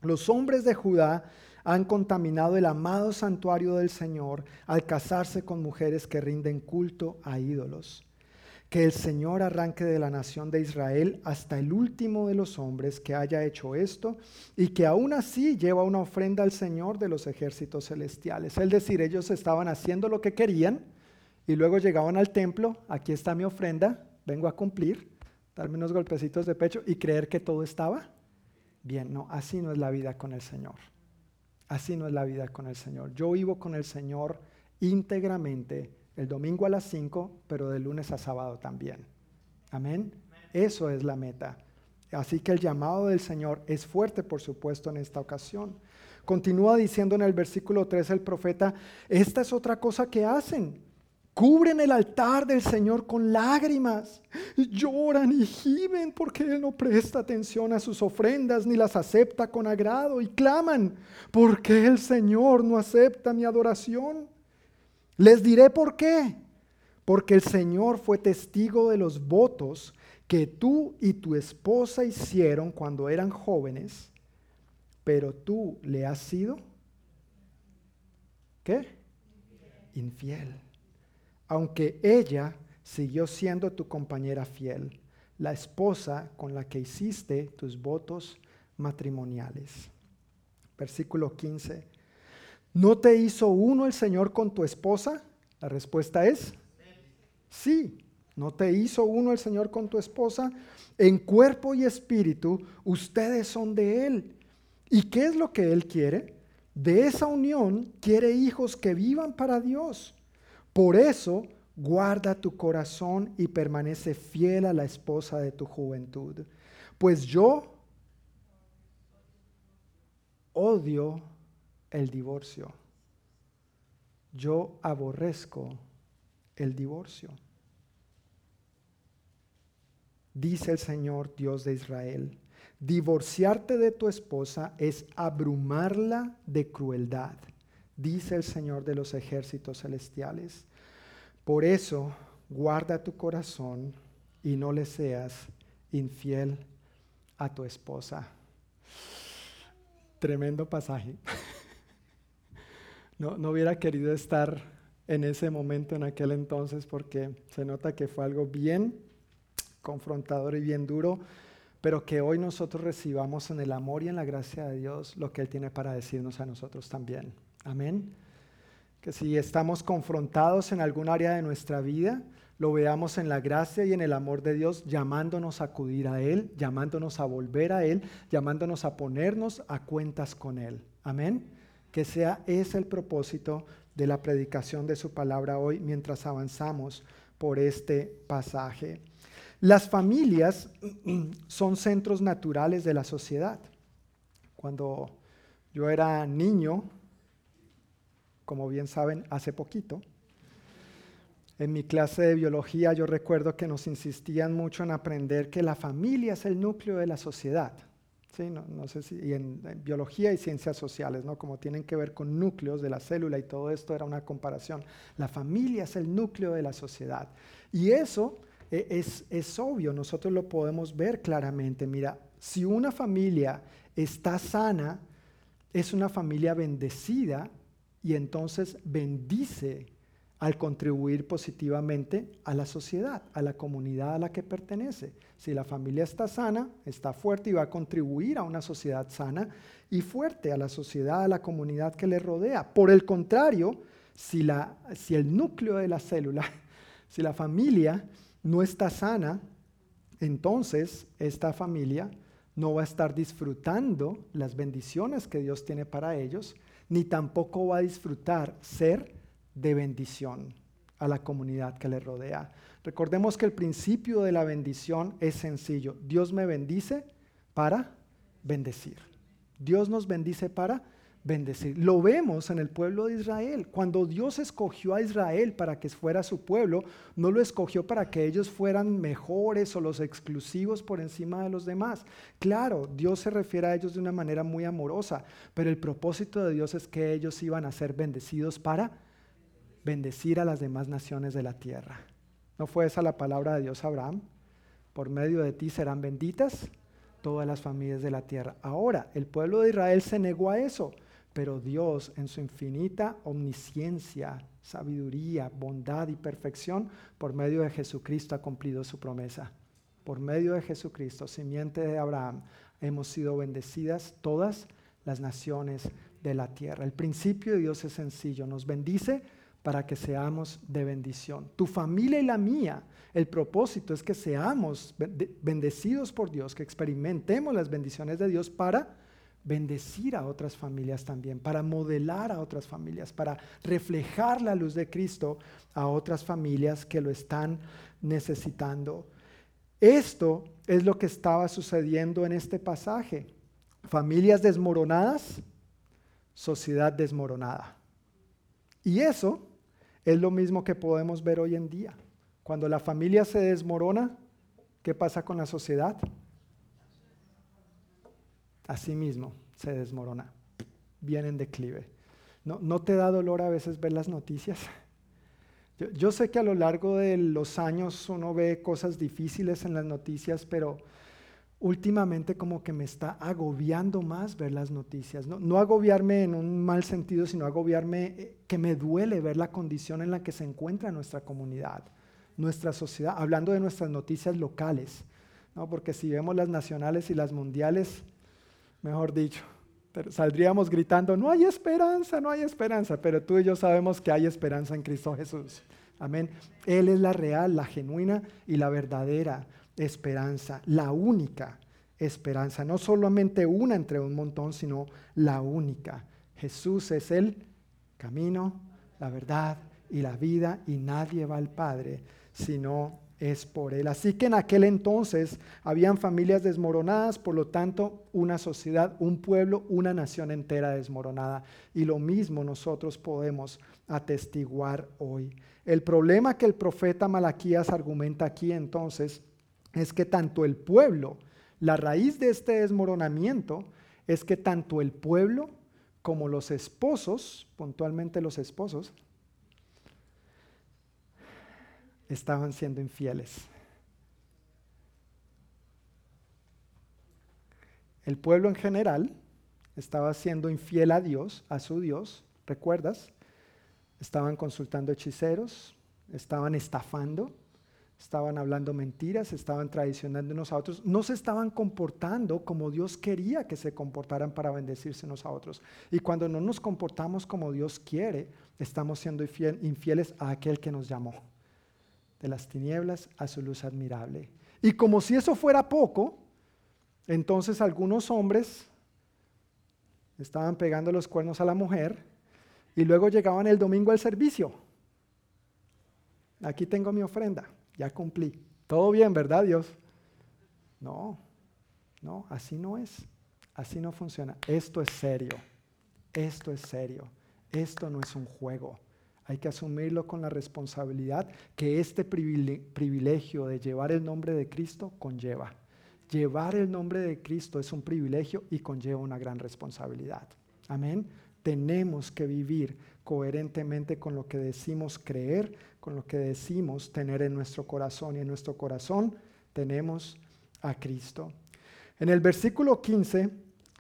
Los hombres de Judá han contaminado el amado santuario del Señor al casarse con mujeres que rinden culto a ídolos que el Señor arranque de la nación de Israel hasta el último de los hombres que haya hecho esto y que aún así lleva una ofrenda al Señor de los ejércitos celestiales. Es decir, ellos estaban haciendo lo que querían y luego llegaban al templo, aquí está mi ofrenda, vengo a cumplir, darme unos golpecitos de pecho y creer que todo estaba bien. No, así no es la vida con el Señor. Así no es la vida con el Señor. Yo vivo con el Señor íntegramente el domingo a las 5, pero de lunes a sábado también. Amén. Eso es la meta. Así que el llamado del Señor es fuerte, por supuesto, en esta ocasión. Continúa diciendo en el versículo 3 el profeta, esta es otra cosa que hacen. Cubren el altar del Señor con lágrimas, lloran y gimen porque Él no presta atención a sus ofrendas ni las acepta con agrado y claman porque el Señor no acepta mi adoración. Les diré por qué. Porque el Señor fue testigo de los votos que tú y tu esposa hicieron cuando eran jóvenes, pero tú le has sido, ¿qué? Infiel. Aunque ella siguió siendo tu compañera fiel, la esposa con la que hiciste tus votos matrimoniales. Versículo 15. ¿No te hizo uno el Señor con tu esposa? La respuesta es sí. ¿No te hizo uno el Señor con tu esposa? En cuerpo y espíritu, ustedes son de Él. ¿Y qué es lo que Él quiere? De esa unión quiere hijos que vivan para Dios. Por eso, guarda tu corazón y permanece fiel a la esposa de tu juventud. Pues yo odio el divorcio. Yo aborrezco el divorcio. Dice el Señor Dios de Israel, divorciarte de tu esposa es abrumarla de crueldad, dice el Señor de los ejércitos celestiales. Por eso, guarda tu corazón y no le seas infiel a tu esposa. Tremendo pasaje. No, no hubiera querido estar en ese momento, en aquel entonces, porque se nota que fue algo bien confrontador y bien duro, pero que hoy nosotros recibamos en el amor y en la gracia de Dios lo que Él tiene para decirnos a nosotros también. Amén que si estamos confrontados en algún área de nuestra vida, lo veamos en la gracia y en el amor de Dios, llamándonos a acudir a Él, llamándonos a volver a Él, llamándonos a ponernos a cuentas con Él. Amén. Que sea ese el propósito de la predicación de su palabra hoy mientras avanzamos por este pasaje. Las familias son centros naturales de la sociedad. Cuando yo era niño, como bien saben, hace poquito. En mi clase de biología yo recuerdo que nos insistían mucho en aprender que la familia es el núcleo de la sociedad. ¿Sí? No, sé si, y en, biología y ciencias sociales, ¿no? como tienen que ver con núcleos de la célula y todo esto era una comparación. La familia es el núcleo de la sociedad. Y eso eh, es obvio, nosotros lo podemos ver claramente. Mira, si una familia está sana, es una familia bendecida y entonces bendice al contribuir positivamente a la sociedad, a la comunidad a la que pertenece. Si la familia está sana, está fuerte y va a contribuir a una sociedad sana y fuerte, a la sociedad, a la comunidad que le rodea. Por el contrario, si, la, si el núcleo de la célula, si la familia no está sana, entonces esta familia no va a estar disfrutando las bendiciones que Dios tiene para ellos ni tampoco va a disfrutar ser de bendición a la comunidad que le rodea. Recordemos que el principio de la bendición es sencillo. Dios me bendice para bendecir. Dios nos bendice para bendecir. Lo vemos en el pueblo de Israel. Cuando Dios escogió a Israel para que fuera su pueblo, no lo escogió para que ellos fueran mejores o los exclusivos por encima de los demás. Claro, Dios se refiere a ellos de una manera muy amorosa, pero el propósito de Dios es que ellos iban a ser bendecidos para bendecir a las demás naciones de la tierra. ¿No fue esa la palabra de Dios Abraham? Por medio de ti serán benditas todas las familias de la tierra. Ahora, el pueblo de Israel se negó a eso pero Dios en su infinita omnisciencia, sabiduría, bondad y perfección, por medio de Jesucristo ha cumplido su promesa. Por medio de Jesucristo, simiente de Abraham, hemos sido bendecidas todas las naciones de la tierra. El principio de Dios es sencillo, nos bendice para que seamos de bendición. Tu familia y la mía, el propósito es que seamos bendecidos por Dios, que experimentemos las bendiciones de Dios para bendecir a otras familias también, para modelar a otras familias, para reflejar la luz de Cristo a otras familias que lo están necesitando. Esto es lo que estaba sucediendo en este pasaje. Familias desmoronadas, sociedad desmoronada. Y eso es lo mismo que podemos ver hoy en día. Cuando la familia se desmorona, ¿qué pasa con la sociedad? así mismo se desmorona, viene en declive. ¿No, ¿No, te da dolor a veces ver las noticias? Yo, yo, sé que a lo largo de los años uno ve cosas difíciles en las noticias, pero últimamente como que me está agobiando más ver las noticias. No, agobiarme en un mal sentido, sino agobiarme eh, que me duele ver la condición en la que se encuentra nuestra comunidad, nuestra sociedad, hablando de nuestras noticias locales, ¿no? porque si vemos las nacionales y las mundiales, mejor dicho. Saldríamos gritando, no hay esperanza, no hay esperanza, pero tú y yo sabemos que hay esperanza en Cristo Jesús. Amén. Él es la real, la genuina y la verdadera esperanza, la única esperanza, no solamente una entre un montón, sino la única. Jesús es el camino, la verdad y la vida y nadie va al Padre sino es por Él. Así que en aquel entonces habían familias desmoronadas, por lo tanto una sociedad, un pueblo, una nación entera desmoronada. Y lo mismo nosotros podemos atestiguar hoy. El problema que el profeta Malaquías argumenta aquí entonces es que tanto el pueblo, la raíz de este desmoronamiento es que tanto el pueblo como los esposos, puntualmente los esposos, estaban siendo infieles. El pueblo en general estaba siendo infiel a Dios, a su Dios, ¿recuerdas? Estaban consultando hechiceros, estaban estafando, estaban hablando mentiras, estaban traicionando unos a otros, no se estaban comportando como Dios quería que se comportaran para bendecirse unos a otros. Y cuando no nos comportamos como Dios quiere, estamos siendo infieles a aquel que nos llamó de las tinieblas a su luz admirable. Y como si eso fuera poco, entonces algunos hombres estaban pegando los cuernos a la mujer y luego llegaban el domingo al servicio. Aquí tengo mi ofrenda, ya cumplí. Todo bien, ¿verdad Dios? No, no, así no es. Así no funciona. Esto es serio. Esto es serio. Esto no es un juego. Hay que asumirlo con la responsabilidad que este privilegio de llevar el nombre de Cristo conlleva. Llevar el nombre de Cristo es un privilegio y conlleva una gran responsabilidad. Amén. Tenemos que vivir coherentemente con lo que decimos creer, con lo que decimos tener en nuestro corazón. Y en nuestro corazón tenemos a Cristo. En el versículo 15,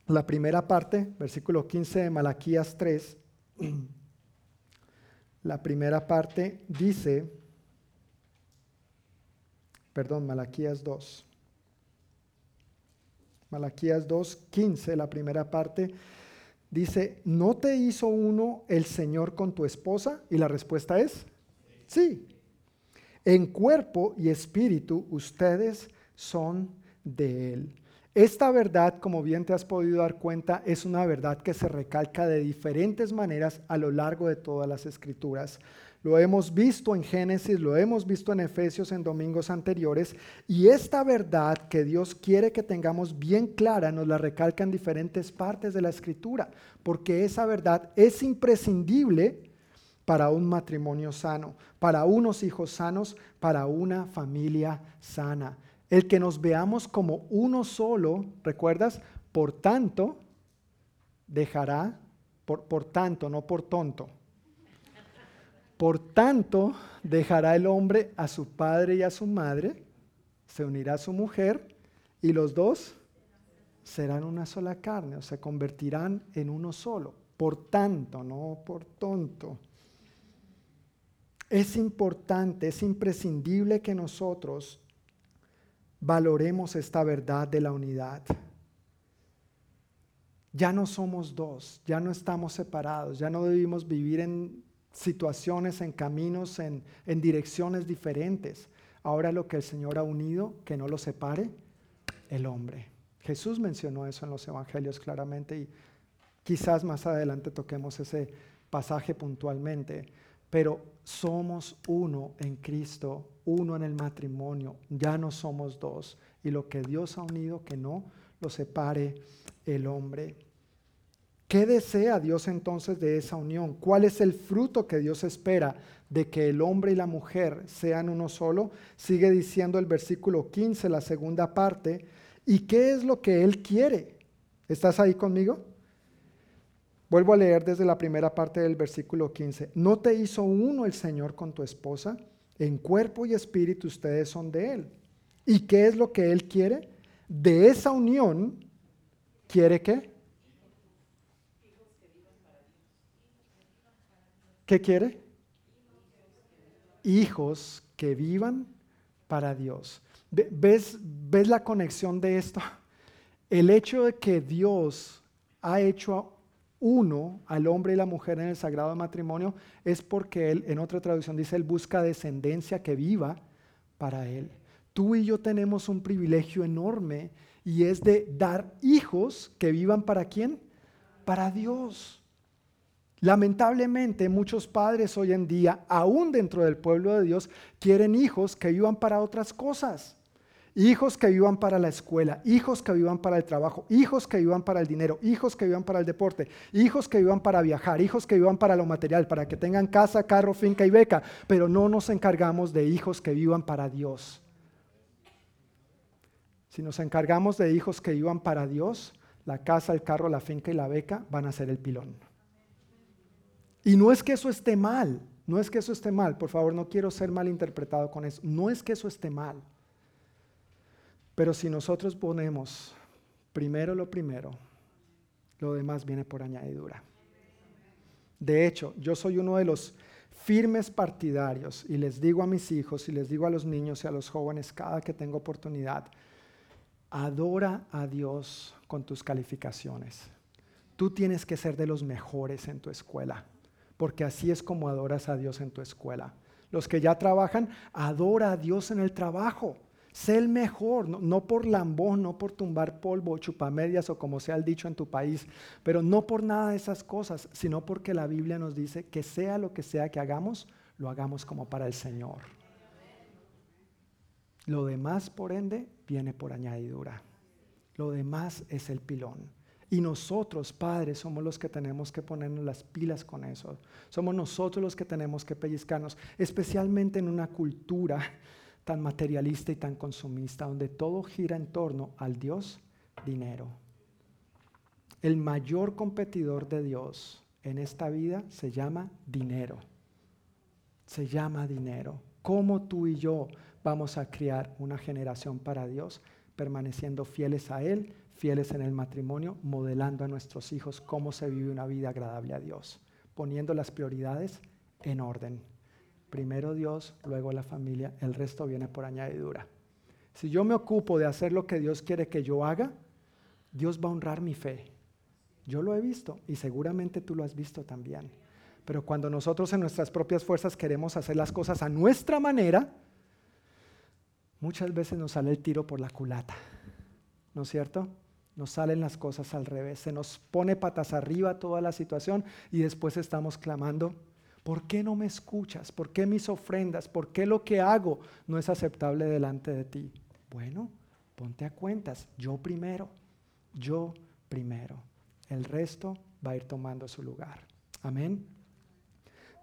la primera parte, versículo 15 de Malaquías 3, La primera parte dice, perdón, Malaquías 2. Malaquías 2, 15, la primera parte dice, ¿no te hizo uno el Señor con tu esposa? Y la respuesta es, sí. En cuerpo y espíritu ustedes son de Él. Esta verdad, como bien te has podido dar cuenta, es una verdad que se recalca de diferentes maneras a lo largo de todas las escrituras. Lo hemos visto en Génesis, lo hemos visto en Efesios en domingos anteriores, y esta verdad que Dios quiere que tengamos bien clara nos la recalca en diferentes partes de la escritura, porque esa verdad es imprescindible para un matrimonio sano, para unos hijos sanos, para una familia sana el que nos veamos como uno solo, ¿recuerdas? Por tanto, dejará, por, por tanto, no por tonto. Por tanto, dejará el hombre a su padre y a su madre, se unirá a su mujer y los dos serán una sola carne o se convertirán en uno solo. Por tanto, no por tonto. Es importante, es imprescindible que nosotros valoremos esta verdad de la unidad. Ya no somos dos, ya no estamos separados, ya no debimos vivir en situaciones, en caminos, en, en direcciones diferentes. Ahora lo que el Señor ha unido, que no lo separe, el hombre. Jesús mencionó eso en los evangelios claramente y quizás más adelante toquemos ese pasaje puntualmente pero somos uno en Cristo, uno en el matrimonio, ya no somos dos. Y lo que Dios ha unido, que no lo separe el hombre. ¿Qué desea Dios entonces de esa unión? ¿Cuál es el fruto que Dios espera de que el hombre y la mujer sean uno solo? Sigue diciendo el versículo 15, la segunda parte. ¿Y qué es lo que Él quiere? ¿Estás ahí conmigo? Vuelvo a leer desde la primera parte del versículo 15. ¿No te hizo uno el Señor con tu esposa? En cuerpo y espíritu ustedes son de Él. ¿Y qué es lo que Él quiere? De esa unión, ¿quiere qué? ¿Qué quiere? Hijos que vivan para Dios. ¿Ves, ¿Ves la conexión de esto? El hecho de que Dios ha hecho uno al hombre y la mujer en el sagrado matrimonio es porque él, en otra traducción dice, él busca descendencia que viva para él. Tú y yo tenemos un privilegio enorme y es de dar hijos que vivan para quién? Para Dios. Lamentablemente muchos padres hoy en día, aún dentro del pueblo de Dios, quieren hijos que vivan para otras cosas. Hijos que vivan para la escuela, hijos que vivan para el trabajo, hijos que vivan para el dinero, hijos que vivan para el deporte, hijos que vivan para viajar, hijos que vivan para lo material, para que tengan casa, carro, finca y beca, pero no nos encargamos de hijos que vivan para Dios. Si nos encargamos de hijos que vivan para Dios, la casa, el carro, la finca y la beca van a ser el pilón. Y no es que eso esté mal, no es que eso esté mal, por favor, no quiero ser mal interpretado con eso, no es que eso esté mal. Pero si nosotros ponemos primero lo primero, lo demás viene por añadidura. De hecho, yo soy uno de los firmes partidarios y les digo a mis hijos y les digo a los niños y a los jóvenes cada que tengo oportunidad, adora a Dios con tus calificaciones. Tú tienes que ser de los mejores en tu escuela, porque así es como adoras a Dios en tu escuela. Los que ya trabajan, adora a Dios en el trabajo. Sé el mejor, no, por lambón, no por tumbar polvo, chupamedias o como sea el dicho en tu país, pero no por nada de esas cosas, sino porque la Biblia nos dice que sea lo que sea que hagamos, lo hagamos como para el Señor. Lo demás, por ende, viene por añadidura. Lo demás es el pilón. Y nosotros, padres, somos los que tenemos que ponernos las pilas con eso. Somos nosotros los que tenemos que pellizcarnos, especialmente en una cultura tan materialista y tan consumista, donde todo gira en torno al Dios dinero. El mayor competidor de Dios en esta vida se llama dinero. Se llama dinero. ¿Cómo tú y yo vamos a criar una generación para Dios, permaneciendo fieles a Él, fieles en el matrimonio, modelando a nuestros hijos cómo se vive una vida agradable a Dios, poniendo las prioridades en orden? Primero Dios, luego la familia, el resto viene por añadidura. Si yo me ocupo de hacer lo que Dios quiere que yo haga, Dios va a honrar mi fe. Yo lo he visto y seguramente tú lo has visto también. Pero cuando nosotros en nuestras propias fuerzas queremos hacer las cosas a nuestra manera, muchas veces nos sale el tiro por la culata. ¿No es cierto? Nos salen las cosas al revés. Se nos pone patas arriba toda la situación y después estamos clamando, ¿Por qué no me escuchas? ¿Por qué mis ofrendas? ¿Por qué lo que hago no es aceptable delante de ti? Bueno, ponte a cuentas. Yo primero, yo primero. El resto va a ir tomando su lugar. Amén.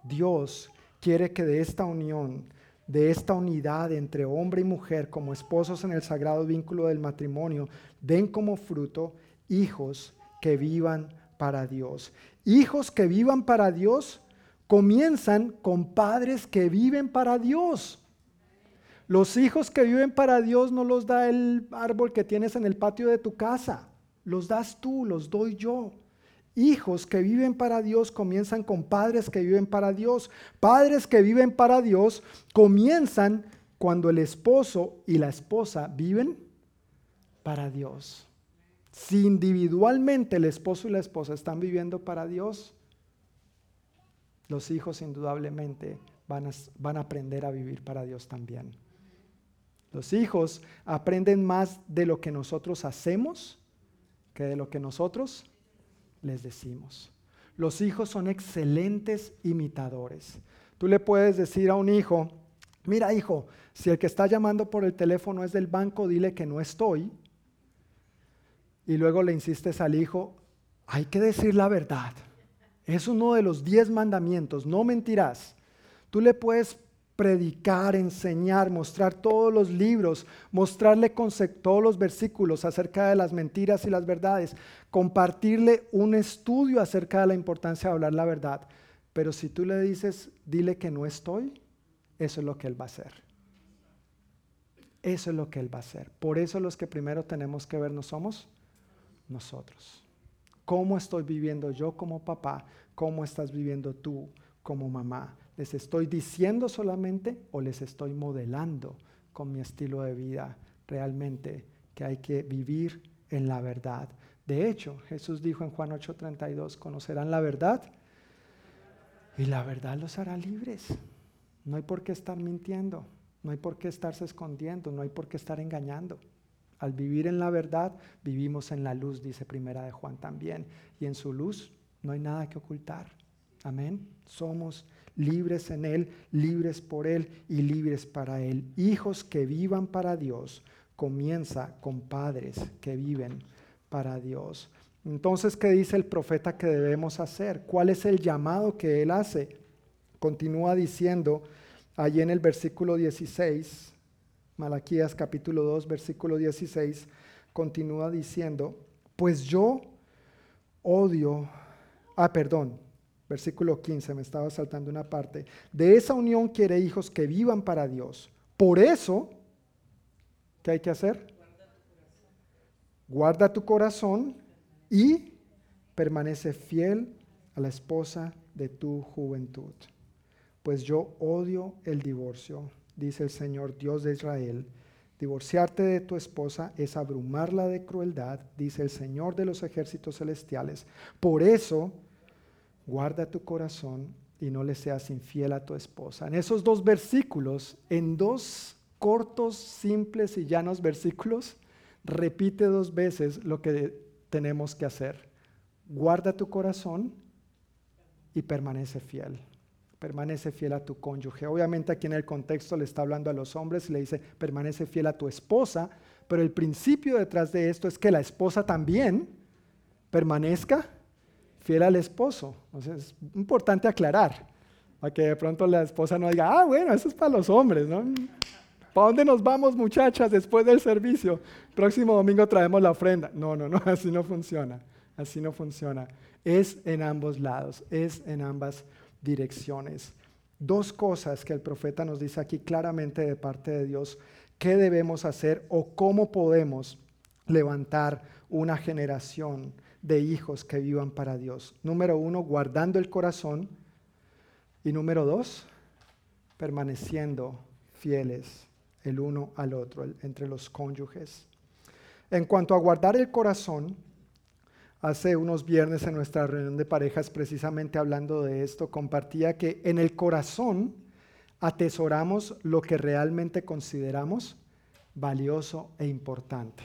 Dios quiere que de esta unión, de esta unidad entre hombre y mujer como esposos en el sagrado vínculo del matrimonio, den como fruto hijos que vivan para Dios. Hijos que vivan para Dios comienzan con padres que viven para Dios. Los hijos que viven para Dios no los da el árbol que tienes en el patio de tu casa, los das tú, los doy yo. Hijos que viven para Dios comienzan con padres que viven para Dios. Padres que viven para Dios comienzan cuando el esposo y la esposa viven para Dios. Si individualmente el esposo y la esposa están viviendo para Dios, los hijos indudablemente van a, van a aprender a vivir para Dios también. Los hijos aprenden más de lo que nosotros hacemos que de lo que nosotros les decimos. Los hijos son excelentes imitadores. Tú le puedes decir a un hijo, mira hijo, si el que está llamando por el teléfono es del banco, dile que no estoy. Y luego le insistes al hijo, hay que decir la verdad. Es uno de los diez mandamientos, no mentirás. Tú le puedes predicar, enseñar, mostrar todos los libros, mostrarle todos los versículos acerca de las mentiras y las verdades, compartirle un estudio acerca de la importancia de hablar la verdad. Pero si tú le dices, dile que no estoy, eso es lo que él va a hacer. Eso es lo que él va a hacer. Por eso los que primero tenemos que ver no somos nosotros. ¿Cómo estoy viviendo yo como papá? ¿Cómo estás viviendo tú como mamá? ¿Les estoy diciendo solamente o les estoy modelando con mi estilo de vida realmente que hay que vivir en la verdad? De hecho, Jesús dijo en Juan 8:32, conocerán la verdad y la verdad los hará libres. No hay por qué estar mintiendo, no hay por qué estarse escondiendo, no hay por qué estar engañando. Al vivir en la verdad, vivimos en la luz, dice Primera de Juan también. Y en su luz no hay nada que ocultar. Amén. Somos libres en Él, libres por Él y libres para Él. Hijos que vivan para Dios. Comienza con padres que viven para Dios. Entonces, ¿qué dice el profeta que debemos hacer? ¿Cuál es el llamado que Él hace? Continúa diciendo allí en el versículo 16, Malaquías capítulo 2, versículo 16, continúa diciendo, pues yo odio, ah, perdón, versículo 15, me estaba saltando una parte, de esa unión quiere hijos que vivan para Dios. Por eso, ¿qué hay que hacer? Guarda tu corazón y permanece fiel a la esposa de tu juventud. Pues yo odio el divorcio, dice el Señor Dios de Israel. Divorciarte de tu esposa es abrumarla de crueldad, dice el Señor de los ejércitos celestiales. Por eso, guarda tu corazón y no le seas infiel a tu esposa. En esos dos versículos, en dos cortos, simples y llanos versículos, repite dos veces lo que tenemos que hacer. Guarda tu corazón y permanece fiel. Permanece fiel a tu cónyuge. Obviamente aquí en el contexto le está hablando a los hombres y le dice, permanece fiel a tu esposa, pero el principio detrás de esto es que la esposa también permanezca fiel al esposo. Sea, es importante aclarar, para que de pronto la esposa no diga, ah, bueno, eso es para los hombres, ¿no? ¿Para dónde nos vamos, muchachas, después del servicio? Próximo domingo traemos la ofrenda. No, no, no, así no funciona. Así no funciona. Es en ambos lados, es en ambas direcciones. Dos cosas que el profeta nos dice aquí claramente de parte de Dios, qué debemos hacer o cómo podemos levantar una generación de hijos que vivan para Dios. Número uno, guardando el corazón. Y número dos, permaneciendo fieles el uno al otro, entre los cónyuges. En cuanto a guardar el corazón, hace unos viernes en nuestra reunión de parejas, precisamente hablando de esto, compartía que en el corazón atesoramos lo que realmente consideramos valioso e importante.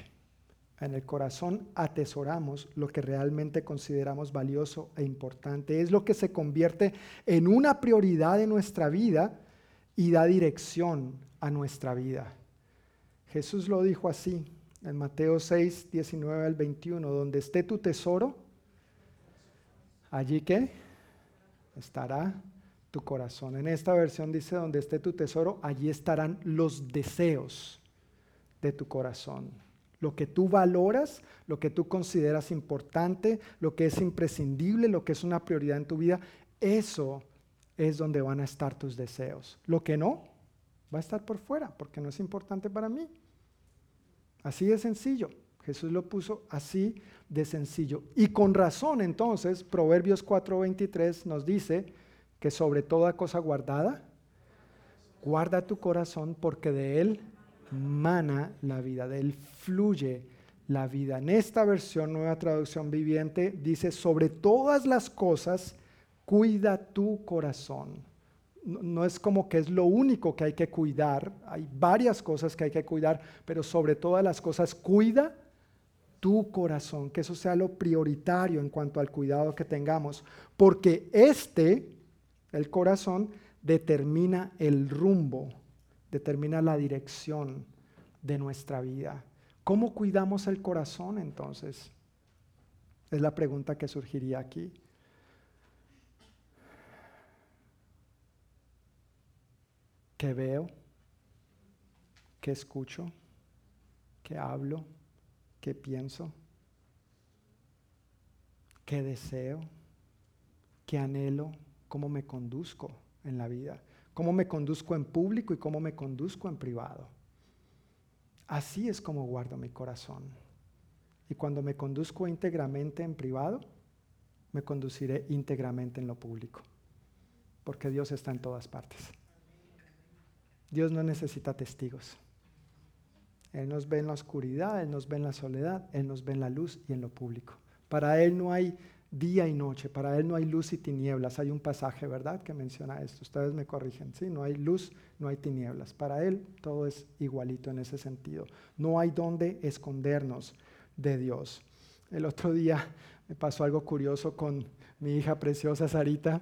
En el corazón atesoramos lo que realmente consideramos valioso e importante. Es lo que se convierte en una prioridad de nuestra vida y da dirección a nuestra vida. Jesús lo dijo así en Mateo 6, 19 al 21, donde esté tu tesoro, allí que estará tu corazón. En esta versión dice, donde esté tu tesoro, allí estarán los deseos de tu corazón. Lo que tú valoras, lo que tú consideras importante, lo que es imprescindible, lo que es una prioridad en tu vida, eso es donde van a estar tus deseos. Lo que no, va a estar por fuera porque no es importante para mí. Así de sencillo. Jesús lo puso así de sencillo. Y con razón entonces, Proverbios 4:23 nos dice que sobre toda cosa guardada, guarda tu corazón porque de él mana la vida, de él fluye la vida. En esta versión, nueva traducción viviente, dice, sobre todas las cosas, cuida tu corazón no es como que es lo único que hay que cuidar, hay varias cosas que hay que cuidar, pero sobre todas las cosas cuida tu corazón, que eso sea lo prioritario en cuanto al cuidado que tengamos, porque este, el corazón, determina el rumbo, determina la dirección de nuestra vida. ¿Cómo cuidamos el corazón entonces? Es la pregunta que surgiría aquí. Que veo, que escucho, que hablo, que pienso, que deseo, que anhelo, cómo me conduzco en la vida, cómo me conduzco en público y cómo me conduzco en privado. Así es como guardo mi corazón. Y cuando me conduzco íntegramente en privado, me conduciré íntegramente en lo público, porque Dios está en todas partes. Dios no necesita testigos. Él nos ve en la oscuridad, Él nos ve en la soledad, Él nos ve en la luz y en lo público. Para Él no hay día y noche, para Él no hay luz y tinieblas. Hay un pasaje, ¿verdad?, que menciona esto. Ustedes me corrigen, ¿sí? No hay luz, no hay tinieblas. Para Él todo es igualito en ese sentido. No hay donde escondernos de Dios. El otro día me pasó algo curioso con mi hija preciosa Sarita.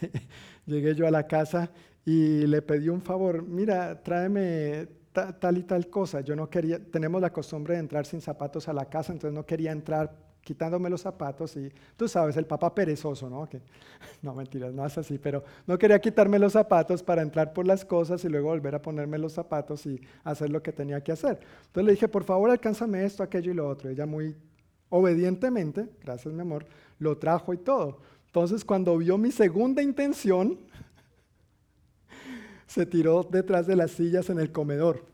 llegué yo a la casa y le pedí un favor, mira, tráeme tal y tal cosa. Yo no quería, tenemos la costumbre de entrar sin zapatos a la casa, entonces no quería entrar quitándome los zapatos y tú sabes, el papá perezoso, ¿no? Que, no, mentiras, no es así, pero no quería quitarme los zapatos para entrar por las cosas y luego volver a ponerme los zapatos y hacer lo que tenía que hacer. Entonces le dije, por favor, alcánzame esto, aquello y lo otro. Ella muy obedientemente, gracias mi amor, lo trajo y todo. Entonces cuando vio mi segunda intención, se tiró detrás de las sillas en el comedor.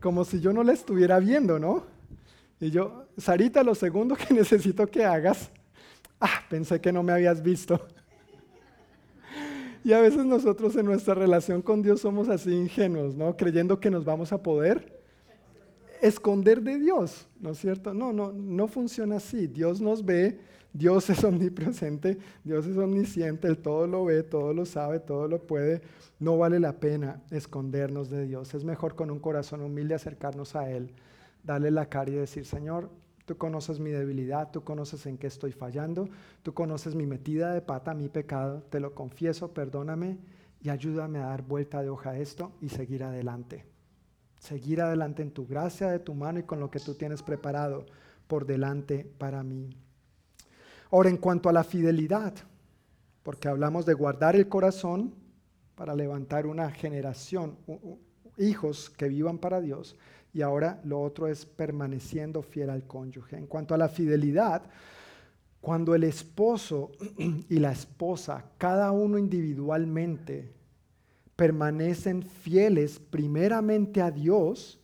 Como si yo no la estuviera viendo, ¿no? Y yo, Sarita, lo segundo que necesito que hagas, ah, pensé que no me habías visto. Y a veces nosotros en nuestra relación con Dios somos así ingenuos, ¿no? Creyendo que nos vamos a poder esconder de Dios, ¿no es cierto? No, no, no funciona así. Dios nos ve Dios es omnipresente, Dios es omnisciente, Él todo lo ve, todo lo sabe, todo lo puede. No vale la pena escondernos de Dios. Es mejor con un corazón humilde acercarnos a Él, darle la cara y decir, Señor, tú conoces mi debilidad, tú conoces en qué estoy fallando, tú conoces mi metida de pata, mi pecado, te lo confieso, perdóname y ayúdame a dar vuelta de hoja a esto y seguir adelante. Seguir adelante en tu gracia de tu mano y con lo que tú tienes preparado por delante para mí. Ahora, en cuanto a la fidelidad, porque hablamos de guardar el corazón para levantar una generación, hijos que vivan para Dios, y ahora lo otro es permaneciendo fiel al cónyuge. En cuanto a la fidelidad, cuando el esposo y la esposa, cada uno individualmente, permanecen fieles primeramente a Dios,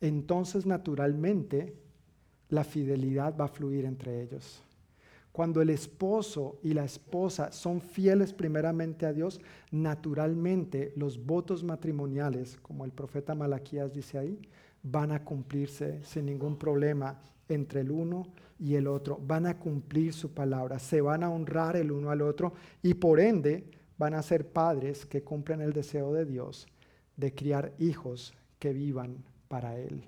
entonces naturalmente la fidelidad va a fluir entre ellos. Cuando el esposo y la esposa son fieles primeramente a Dios, naturalmente los votos matrimoniales, como el profeta Malaquías dice ahí, van a cumplirse sin ningún problema entre el uno y el otro. Van a cumplir su palabra, se van a honrar el uno al otro y por ende van a ser padres que cumplen el deseo de Dios de criar hijos que vivan para Él.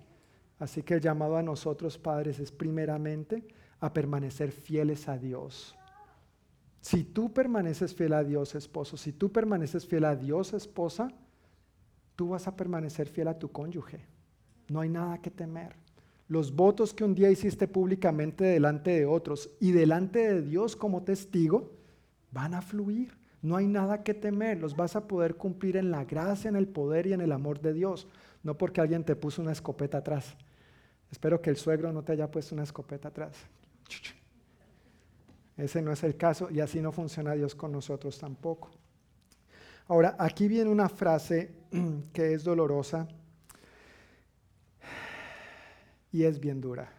Así que el llamado a nosotros padres es primeramente a permanecer fieles a Dios. Si tú permaneces fiel a Dios, esposo, si tú permaneces fiel a Dios, esposa, tú vas a permanecer fiel a tu cónyuge. No hay nada que temer. Los votos que un día hiciste públicamente delante de otros y delante de Dios como testigo van a fluir. No hay nada que temer. Los vas a poder cumplir en la gracia, en el poder y en el amor de Dios. No porque alguien te puso una escopeta atrás. Espero que el suegro no te haya puesto una escopeta atrás. Ese no es el caso y así no funciona Dios con nosotros tampoco. Ahora, aquí viene una frase que es dolorosa y es bien dura.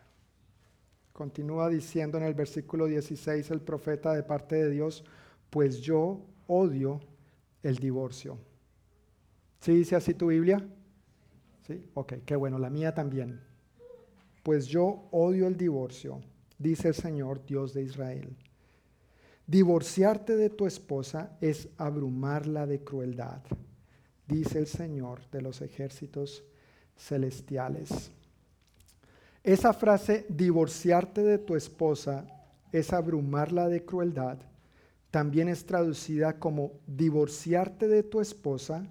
Continúa diciendo en el versículo 16 el profeta de parte de Dios, pues yo odio el divorcio. ¿Sí dice así tu Biblia? Sí, ok, qué bueno, la mía también. Pues yo odio el divorcio dice el Señor Dios de Israel. Divorciarte de tu esposa es abrumarla de crueldad, dice el Señor de los ejércitos celestiales. Esa frase, divorciarte de tu esposa es abrumarla de crueldad, también es traducida como divorciarte de tu esposa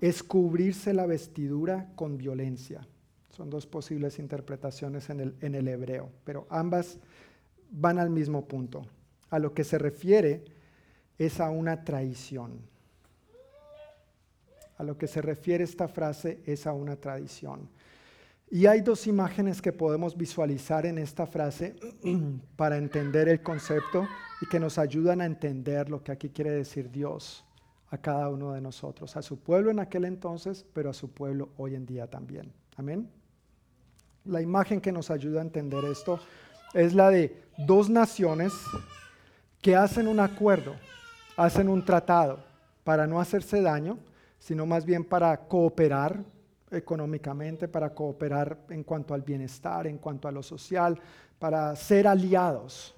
es cubrirse la vestidura con violencia. Son dos posibles interpretaciones en el, en el hebreo, pero ambas van al mismo punto. A lo que se refiere es a una traición. A lo que se refiere esta frase es a una tradición. Y hay dos imágenes que podemos visualizar en esta frase para entender el concepto y que nos ayudan a entender lo que aquí quiere decir Dios a cada uno de nosotros, a su pueblo en aquel entonces, pero a su pueblo hoy en día también. Amén. La imagen que nos ayuda a entender esto es la de dos naciones que hacen un acuerdo, hacen un tratado para no hacerse daño, sino más bien para cooperar económicamente, para cooperar en cuanto al bienestar, en cuanto a lo social, para ser aliados.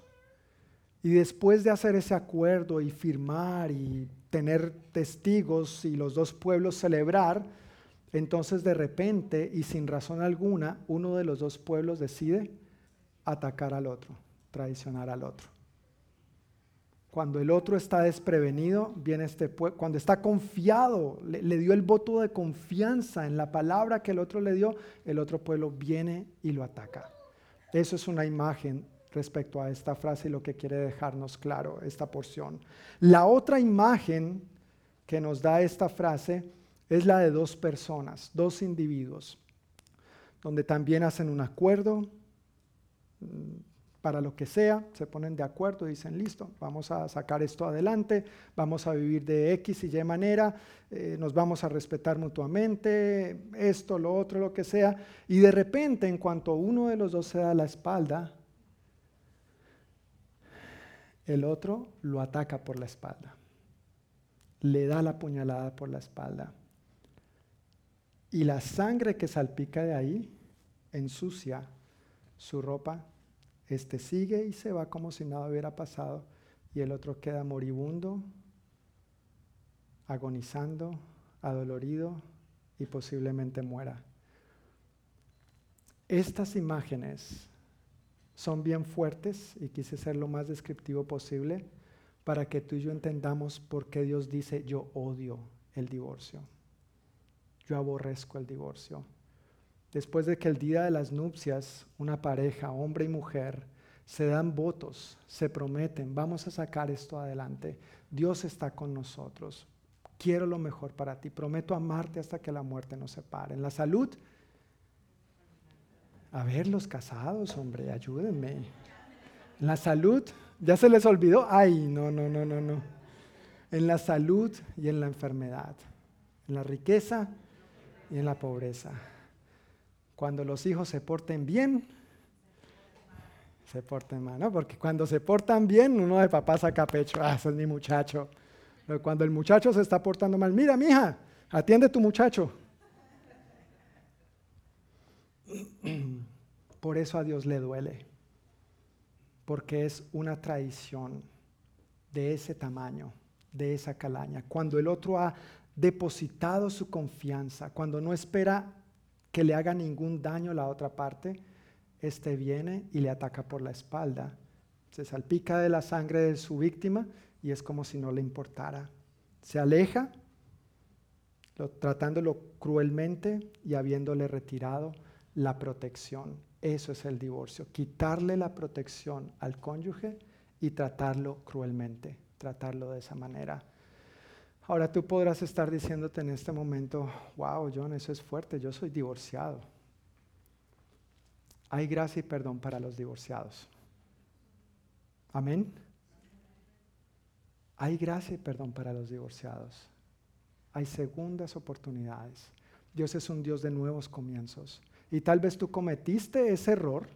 Y después de hacer ese acuerdo y firmar y tener testigos y los dos pueblos celebrar, entonces de repente y sin razón alguna, uno de los dos pueblos decide atacar al otro, traicionar al otro. Cuando el otro está desprevenido, viene este cuando está confiado, le, le, dio el voto de confianza en la palabra que el otro le dio, el otro pueblo viene y lo ataca. Eso es una imagen respecto a esta frase y lo que quiere dejarnos claro esta porción. La otra imagen que nos da esta frase es la de dos personas, dos individuos, donde también hacen un acuerdo mm, para lo que sea, se ponen de acuerdo y dicen, listo, vamos a sacar esto adelante, vamos a vivir de X y Y manera, eh, nos vamos a respetar mutuamente, esto, lo otro, lo que sea, y de repente en cuanto uno de los dos se da la espalda, el otro lo ataca por la espalda, le da la puñalada por la espalda. Y la sangre que salpica de ahí ensucia su ropa. Este sigue y se va como si nada hubiera pasado y el otro queda moribundo, agonizando, adolorido y posiblemente muera. Estas imágenes son bien fuertes y quise ser lo más descriptivo posible para que tú y yo entendamos por qué Dios dice yo odio el divorcio. Yo aborrezco el divorcio. Después de que el día de las nupcias, una pareja, hombre y mujer, se dan votos, se prometen, vamos a sacar esto adelante. Dios está con nosotros. Quiero lo mejor para ti. Prometo amarte hasta que la muerte nos separe. En la salud, a ver, los casados, hombre, ayúdenme. En la salud, ¿ya se les olvidó? Ay, no, no, no, no, no. En la salud y en la enfermedad. En la riqueza y en la pobreza. Cuando los hijos se porten bien, se porten mal, ¿no? Porque cuando se portan bien, uno de papá saca pecho, ah, ese es mi muchacho. Pero cuando el muchacho se está portando mal, mira, mija, atiende a tu muchacho. Por eso a Dios le duele, porque es una traición de ese tamaño, de esa calaña. Cuando el otro ha depositado su confianza, cuando no espera que le haga ningún daño la otra parte, este viene y le ataca por la espalda. Se salpica de la sangre de su víctima y es como si no le importara. Se aleja, tratándolo cruelmente y habiéndole retirado la protección. Eso es el divorcio, quitarle la protección al cónyuge y tratarlo cruelmente, tratarlo de esa manera. Ahora tú podrás estar diciéndote en este momento, wow, John, eso es fuerte, yo soy divorciado. Hay gracia y perdón para los divorciados. Amén. Hay gracia y perdón para los divorciados. Hay segundas oportunidades. Dios es un Dios de nuevos comienzos. Y tal vez tú cometiste ese error,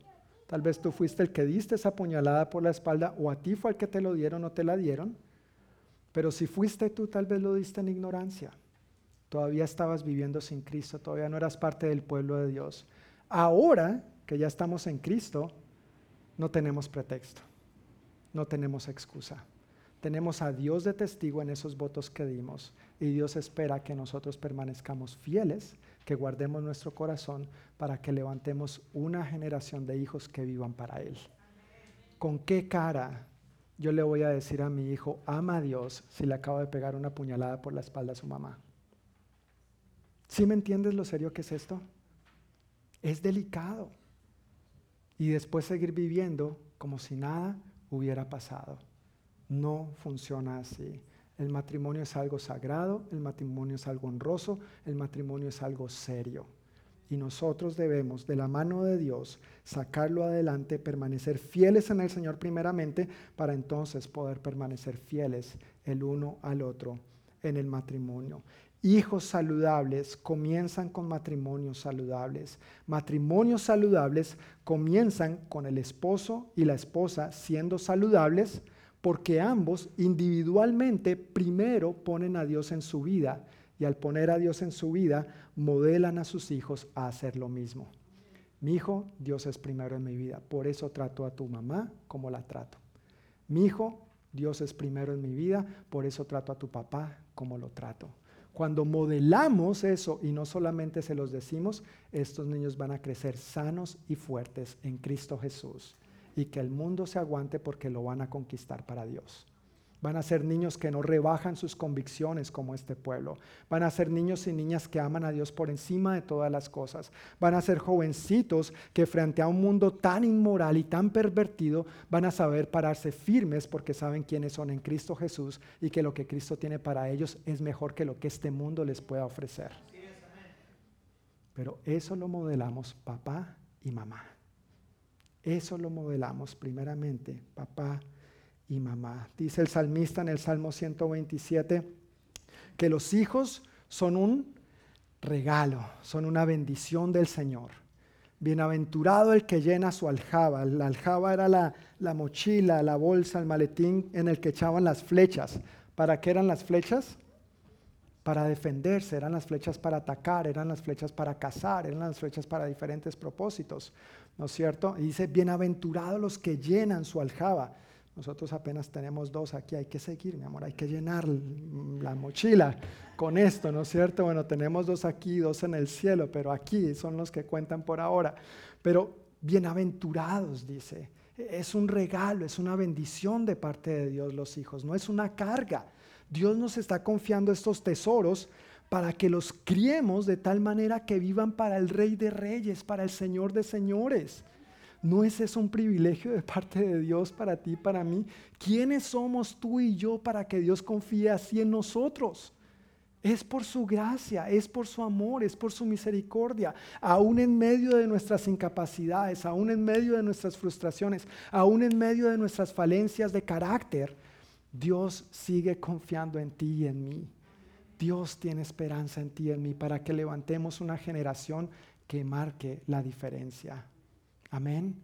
tal vez tú fuiste el que diste esa puñalada por la espalda o a ti fue el que te lo dieron o te la dieron, pero si fuiste tú tal vez lo diste en ignorancia. Todavía estabas viviendo sin Cristo, todavía no eras parte del pueblo de Dios. Ahora que ya estamos en Cristo, no tenemos pretexto, no tenemos excusa. Tenemos a Dios de testigo en esos votos que dimos y Dios espera que nosotros permanezcamos fieles que guardemos nuestro corazón para que levantemos una generación de hijos que vivan para Él. ¿Con qué cara yo le voy a decir a mi hijo, ama a Dios si le acabo de pegar una puñalada por la espalda a su mamá? ¿Sí me entiendes lo serio que es esto? Es delicado. Y después seguir viviendo como si nada hubiera pasado. No funciona así. El matrimonio es algo sagrado, el matrimonio es algo honroso, el matrimonio es algo serio. Y nosotros debemos, de la mano de Dios, sacarlo adelante, permanecer fieles en el Señor primeramente, para entonces poder permanecer fieles el uno al otro en el matrimonio. Hijos saludables comienzan con matrimonios saludables. Matrimonios saludables comienzan con el esposo y la esposa siendo saludables porque ambos individualmente primero ponen a Dios en su vida y al poner a Dios en su vida modelan a sus hijos a hacer lo mismo. Mi hijo, Dios es primero en mi vida, por eso trato a tu mamá como la trato. Mi hijo, Dios es primero en mi vida, por eso trato a tu papá como lo trato. Cuando modelamos eso y no solamente se los decimos, estos niños van a crecer sanos y fuertes en Cristo Jesús y que el mundo se aguante porque lo van a conquistar para Dios. Van a ser niños que no rebajan sus convicciones como este pueblo. Van a ser niños y niñas que aman a Dios por encima de todas las cosas. Van a ser jovencitos que frente a un mundo tan inmoral y tan pervertido van a saber pararse firmes porque saben quiénes son en Cristo Jesús y que lo que Cristo tiene para ellos es mejor que lo que este mundo les pueda ofrecer. Pero eso lo modelamos papá y mamá. Eso lo modelamos primeramente papá y mamá. Dice el salmista en el Salmo 127 que los hijos son un regalo, son una bendición del Señor. Bienaventurado el que llena su aljaba. La aljaba era la, la, mochila, la bolsa, el maletín en el que echaban las flechas. ¿Para qué eran las flechas? Para defenderse, eran las flechas para atacar, eran las flechas para cazar, eran las flechas para diferentes propósitos. ¿No es cierto? Y dice, bienaventurados los que llenan su aljaba. Nosotros apenas tenemos dos aquí, hay que seguir, mi amor, hay que llenar la mochila con esto, ¿no es cierto? Bueno, tenemos dos aquí, dos en el cielo, pero aquí son los que cuentan por ahora. Pero bienaventurados, dice, es un regalo, es una bendición de parte de Dios los hijos, no es una carga. Dios nos está confiando estos tesoros para que los criemos de tal manera que vivan para el Rey de Reyes, para el Señor de Señores. ¿No es eso un privilegio de parte de Dios para ti, para mí? ¿Quiénes somos tú y yo para que Dios confíe así en nosotros? Es por su gracia, es por su amor, es por su misericordia. Aún en medio de nuestras incapacidades, aún en medio de nuestras frustraciones, aún en medio de nuestras falencias de carácter, Dios sigue confiando en ti y en mí. Dios tiene esperanza en ti y en mí para que levantemos una generación que marque la diferencia. Amén.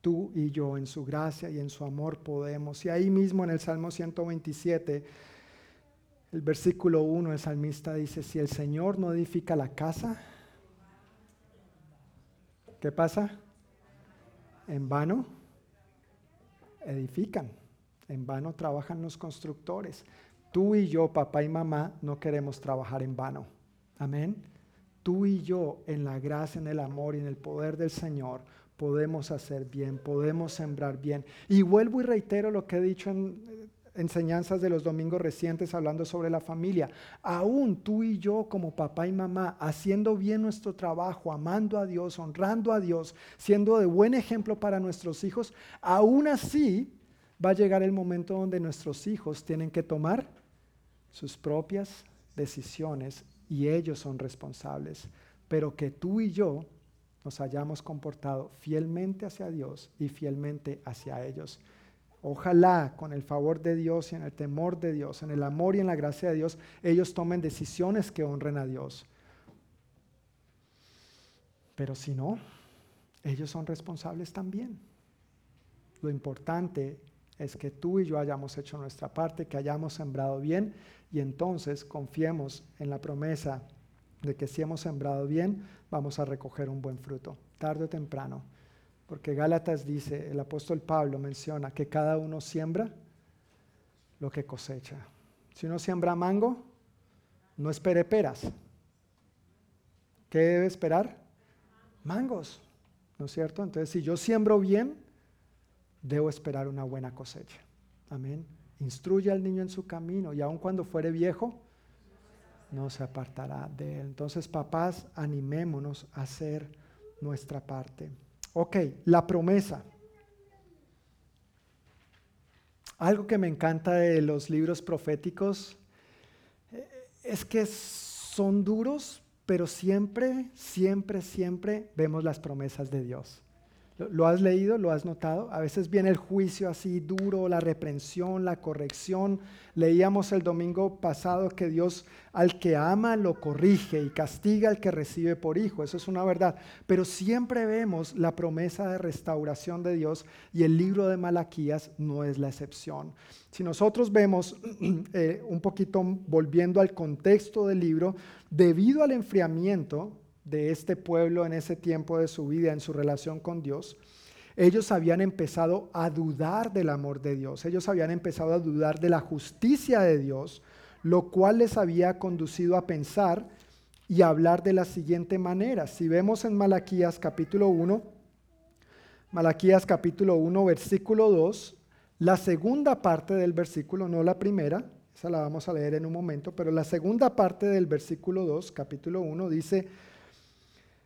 Tú y yo en su gracia y en su amor podemos. Y ahí mismo en el Salmo 127, el versículo 1, el salmista dice, si el Señor no edifica la casa, ¿qué pasa? En vano edifican, en vano trabajan los constructores. Tú y yo, papá y mamá, no queremos trabajar en vano. Amén tú y yo en la gracia, en el amor y en el poder del Señor podemos hacer bien, podemos sembrar bien. Y vuelvo y reitero lo que he dicho en eh, enseñanzas de los domingos recientes hablando sobre la familia. Aún tú y yo como papá y mamá, haciendo bien nuestro trabajo, amando a Dios, honrando a Dios, siendo de buen ejemplo para nuestros hijos, aún así va a llegar el momento donde nuestros hijos tienen que tomar sus propias decisiones y ellos son responsables, pero que tú y yo nos hayamos comportado fielmente hacia Dios y fielmente hacia ellos. Ojalá con el favor de Dios y en el temor de Dios, en el amor y en la gracia de Dios, ellos tomen decisiones que honren a Dios. Pero si no, ellos son responsables también. Lo importante es que tú y yo hayamos hecho nuestra parte, que hayamos sembrado bien y entonces confiemos en la promesa de que si hemos sembrado bien, vamos a recoger un buen fruto, tarde o temprano. Porque Gálatas dice, el apóstol Pablo menciona que cada uno siembra lo que cosecha. Si uno siembra mango, no espere peras. ¿Qué debe esperar? Mangos, ¿no es cierto? Entonces, si yo siembro bien, debo esperar una buena cosecha. Amén. Instruye al niño en su camino y aun cuando fuere viejo, no se apartará de él. Entonces, papás, animémonos a hacer nuestra parte. Ok, la promesa. Algo que me encanta de los libros proféticos eh, es que son duros, pero siempre, siempre, siempre vemos las promesas de Dios. ¿Lo has leído? ¿Lo has notado? A veces viene el juicio así duro, la reprensión, la corrección. Leíamos el domingo pasado que Dios al que ama lo corrige y castiga al que recibe por hijo. Eso es una verdad. Pero siempre vemos la promesa de restauración de Dios y el libro de Malaquías no es la excepción. Si nosotros vemos eh, un poquito volviendo al contexto del libro, debido al enfriamiento, de este pueblo en ese tiempo de su vida, en su relación con Dios, ellos habían empezado a dudar del amor de Dios, ellos habían empezado a dudar de la justicia de Dios, lo cual les había conducido a pensar y a hablar de la siguiente manera. Si vemos en Malaquías capítulo 1, Malaquías capítulo 1, versículo 2, la segunda parte del versículo, no la primera, esa la vamos a leer en un momento, pero la segunda parte del versículo 2, capítulo 1, dice,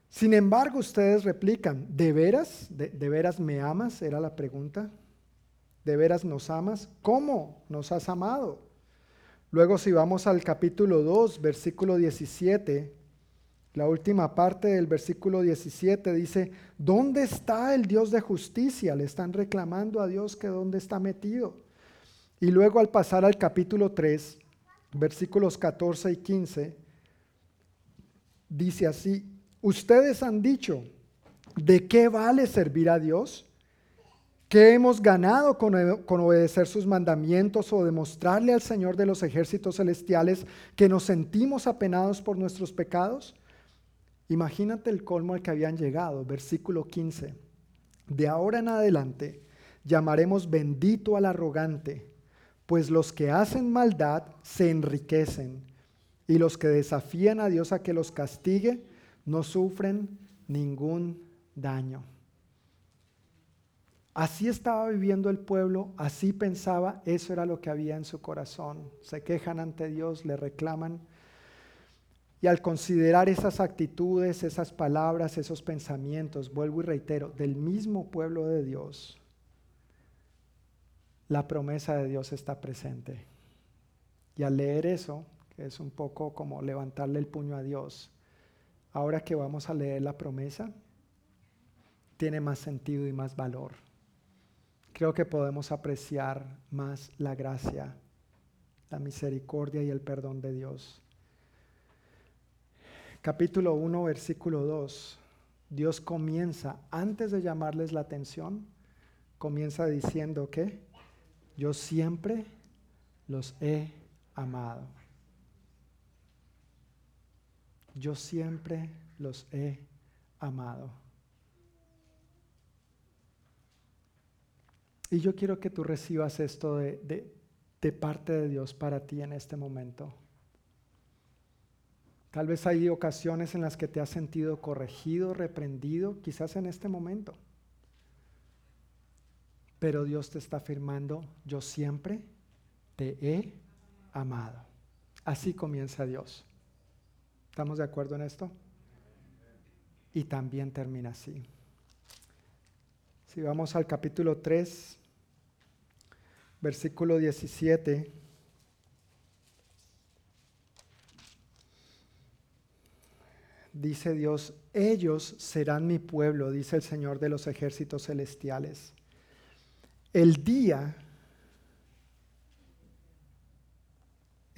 sin embargo ustedes replican, ¿de veras? ¿De, ¿De, veras me amas? Era la pregunta. ¿De veras nos amas? ¿Cómo nos has amado? Luego si vamos al capítulo 2, versículo 17, la última parte del versículo 17 dice, ¿dónde está el Dios de justicia? Le están reclamando a Dios que dónde está metido. Y luego al pasar al capítulo 3, versículos 14 y 15, dice así, ustedes han dicho, ¿de qué vale servir a Dios? ¿Qué hemos ganado con, con, obedecer sus mandamientos o demostrarle al Señor de los ejércitos celestiales que nos sentimos apenados por nuestros pecados? Imagínate el colmo al que habían llegado, versículo 15. De ahora en adelante llamaremos bendito al arrogante, pues los que hacen maldad se enriquecen y los que desafían a Dios a que los castigue no sufren ningún daño. Así estaba viviendo el pueblo, así pensaba, eso era lo que había en su corazón. Se quejan ante Dios, le reclaman. Y al considerar esas actitudes, esas palabras, esos pensamientos, vuelvo y reitero, del mismo pueblo de Dios, la promesa de Dios está presente. Y al leer eso, que es un poco como levantarle el puño a Dios, ahora que vamos a leer la promesa, tiene más sentido y más valor creo que podemos apreciar más la gracia, la misericordia y el perdón de Dios. Capítulo 1, versículo 2. Dios comienza, antes de llamarles la atención, comienza diciendo que yo siempre los he amado. Yo siempre los he amado. Y yo quiero que tú recibas esto de, de, parte de Dios para ti en este momento. Tal vez hay ocasiones en las que te has sentido corregido, reprendido, quizás en este momento. Pero Dios te está afirmando, yo siempre te he amado. Así comienza Dios. ¿Estamos de acuerdo en esto? Y también termina así. Si vamos al capítulo 3, versículo 17. Dice Dios, ellos serán mi pueblo, dice el Señor de los ejércitos celestiales. El día,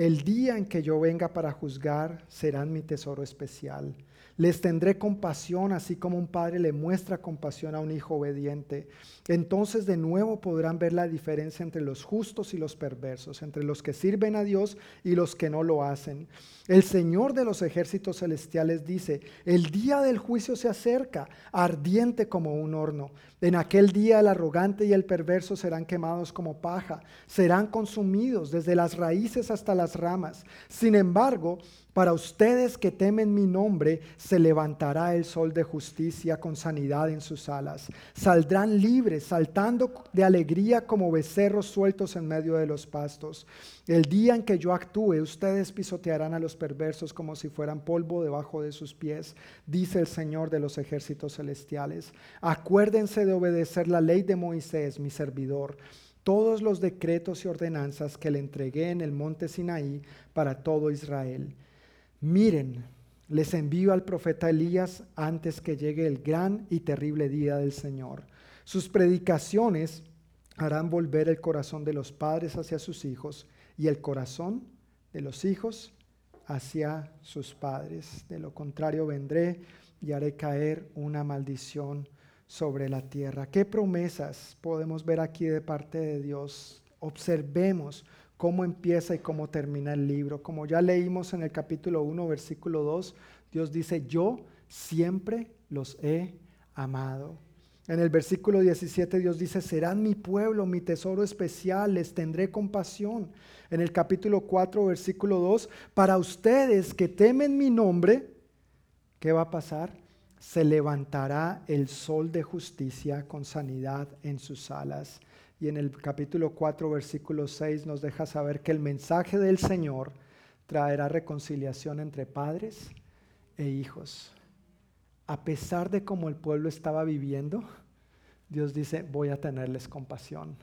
el día en que yo venga para juzgar, serán mi tesoro especial. Les tendré compasión, así como un padre le muestra compasión a un hijo obediente. Entonces de nuevo podrán ver la diferencia entre los justos y los perversos, entre los que sirven a Dios y los que no lo hacen. El Señor de los ejércitos celestiales dice, el día del juicio se acerca, ardiente como un horno. En aquel día el arrogante y el perverso serán quemados como paja, serán consumidos desde las raíces hasta las ramas. Sin embargo, para ustedes que temen mi nombre, se levantará el sol de justicia con sanidad en sus alas. Saldrán libres, saltando de alegría como becerros sueltos en medio de los pastos. El día en que yo actúe, ustedes pisotearán a los perversos como si fueran polvo debajo de sus pies, dice el Señor de los ejércitos celestiales. Acuérdense de obedecer la ley de Moisés, mi servidor todos los decretos y ordenanzas que le entregué en el monte Sinaí para todo Israel. Miren, les envío al profeta Elías antes que llegue el gran y terrible día del Señor. Sus predicaciones harán volver el corazón de los padres hacia sus hijos y el corazón de los hijos hacia sus padres. De lo contrario vendré y haré caer una maldición sobre la tierra. ¿Qué promesas podemos ver aquí de parte de Dios? Observemos cómo empieza y cómo termina el libro. Como ya leímos en el capítulo 1, versículo 2, Dios dice, yo siempre los he amado. En el versículo 17 Dios dice, serán mi pueblo, mi tesoro especial, les tendré compasión. En el capítulo 4, versículo 2, para ustedes que temen mi nombre, ¿qué va a pasar? se levantará el sol de justicia con sanidad en sus alas. Y en el capítulo 4, versículo 6 nos deja saber que el mensaje del Señor traerá reconciliación entre padres e hijos. A pesar de cómo el pueblo estaba viviendo, Dios dice, voy a tenerles compasión.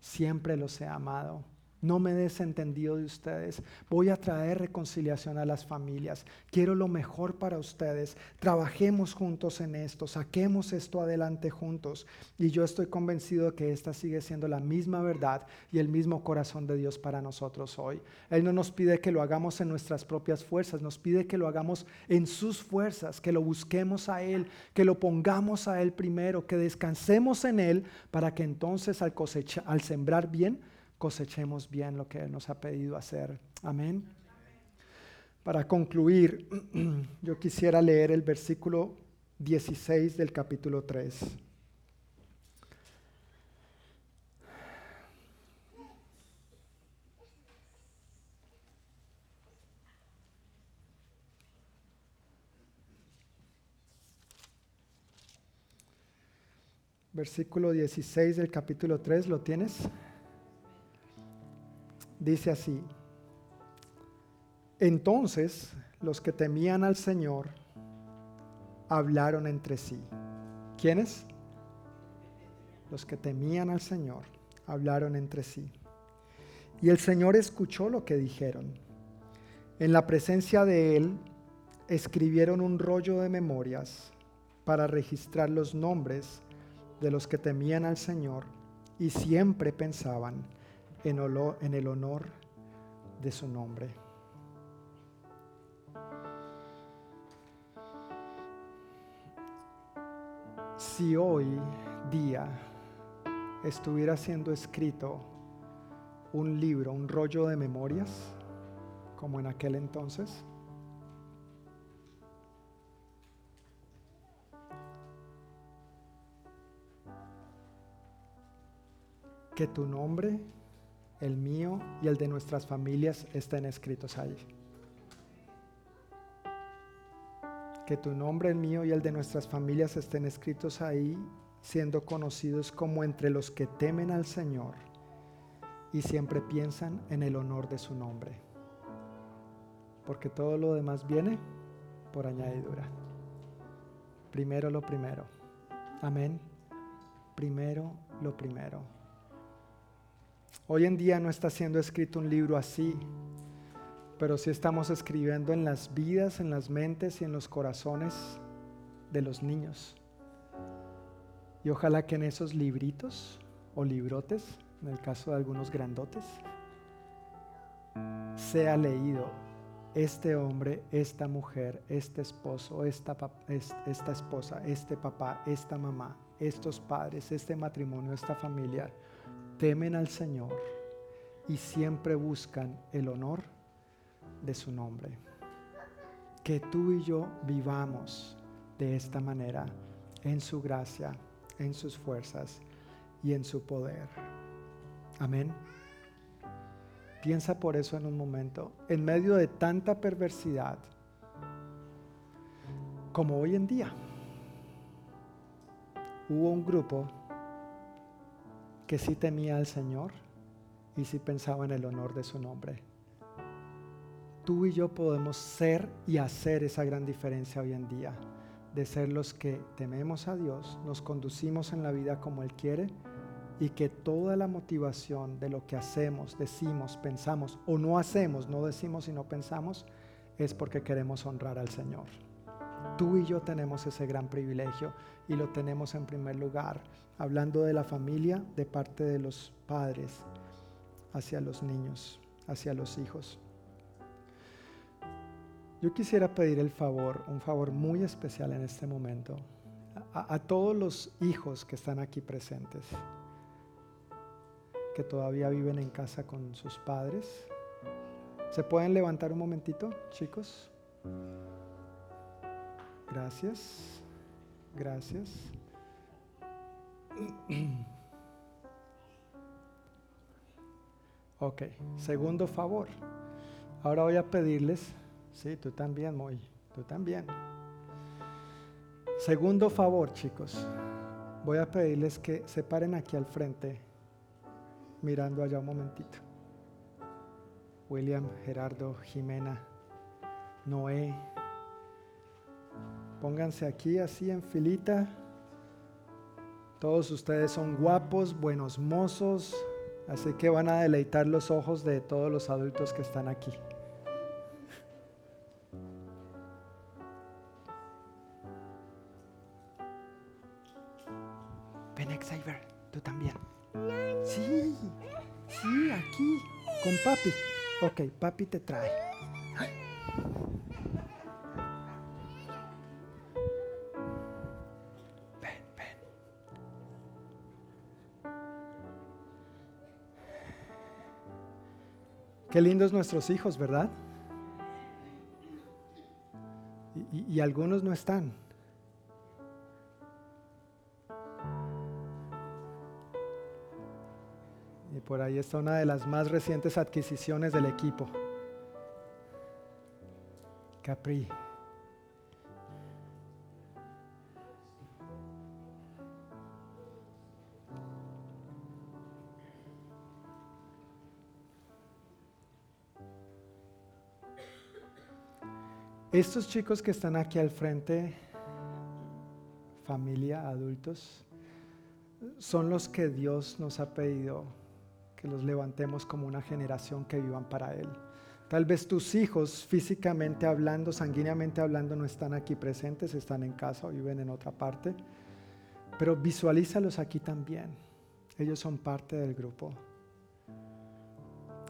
Siempre los he amado no me desentendido de ustedes. Voy a traer reconciliación a las familias. Quiero lo mejor para ustedes. Trabajemos juntos en esto. Saquemos esto adelante juntos. Y yo estoy convencido de que esta sigue siendo la misma verdad y el mismo corazón de Dios para nosotros hoy. Él no nos pide que lo hagamos en nuestras propias fuerzas. Nos pide que lo hagamos en sus fuerzas, que lo busquemos a Él, que lo pongamos a Él primero, que descansemos en Él para que entonces al, cosechar, al sembrar bien, cosechemos bien lo que nos ha pedido hacer. Amén. Para concluir, yo quisiera leer el versículo 16 del capítulo 3. Versículo 16 del capítulo 3, ¿lo tienes? Dice así, entonces los que temían al Señor hablaron entre sí. ¿Quiénes? Los que temían al Señor hablaron entre sí. Y el Señor escuchó lo que dijeron. En la presencia de Él escribieron un rollo de memorias para registrar los nombres de los que temían al Señor y siempre pensaban en, el honor de su nombre. Si hoy día estuviera siendo escrito un libro, un rollo de memorias, como en aquel entonces, que tu nombre el mío y el de nuestras familias estén escritos ahí. Que tu nombre, el mío y el de nuestras familias estén escritos ahí, siendo conocidos como entre los que temen al Señor y siempre piensan en el honor de su nombre. Porque todo lo demás viene por añadidura. Primero lo primero. Amén. Primero lo primero. Hoy en día no está siendo escrito un libro así, pero sí estamos escribiendo en las vidas, en las mentes y en los corazones de los niños. Y ojalá que en esos libritos o librotes, en el caso de algunos grandotes, sea leído este hombre, esta mujer, este esposo, esta, esta esposa, este papá, esta mamá, estos padres, este matrimonio, esta familia temen al Señor y siempre buscan el honor de su nombre. Que tú y yo vivamos de esta manera, en su gracia, en sus fuerzas y en su poder. Amén. Piensa por eso en un momento, en medio de tanta perversidad como hoy en día. Hubo un grupo que sí temía al Señor y sí pensaba en el honor de su nombre. Tú y yo podemos ser y hacer esa gran diferencia hoy en día, de ser los que tememos a Dios, nos conducimos en la vida como Él quiere y que toda la motivación de lo que hacemos, decimos, pensamos o no hacemos, no decimos y no pensamos, es porque queremos honrar al Señor. Tú y yo tenemos ese gran privilegio y lo tenemos en primer lugar, hablando de la familia de parte de los padres hacia los niños, hacia los hijos. Yo quisiera pedir el favor, un favor muy especial en este momento, a, todos los hijos que están aquí presentes, que todavía viven en casa con sus padres. ¿Se pueden levantar un momentito, chicos? Gracias. Gracias. Ok, segundo favor. Ahora voy a pedirles, sí, tú también, Moy, tú también. Segundo favor, chicos. Voy a pedirles que se paren aquí al frente, mirando allá un momentito. William, Gerardo, Jimena, Noé. Pónganse aquí así en filita. Todos ustedes son guapos, buenos mozos, así que van a deleitar los ojos de todos los adultos que están aquí. Ven, Xavier, tú también. Sí, sí, aquí, con papi. Ok, papi te trae. Qué lindos nuestros hijos, ¿verdad? Y, algunos no están. Y por ahí está una de las más recientes adquisiciones del equipo. Capri. Estos chicos que están aquí al frente, familia, adultos, son los que Dios nos ha pedido que los levantemos como una generación que vivan para Él. Tal vez tus hijos, físicamente hablando, sanguíneamente hablando, no están aquí presentes, están en casa o viven en otra parte, pero visualízalos aquí también. Ellos son parte del grupo.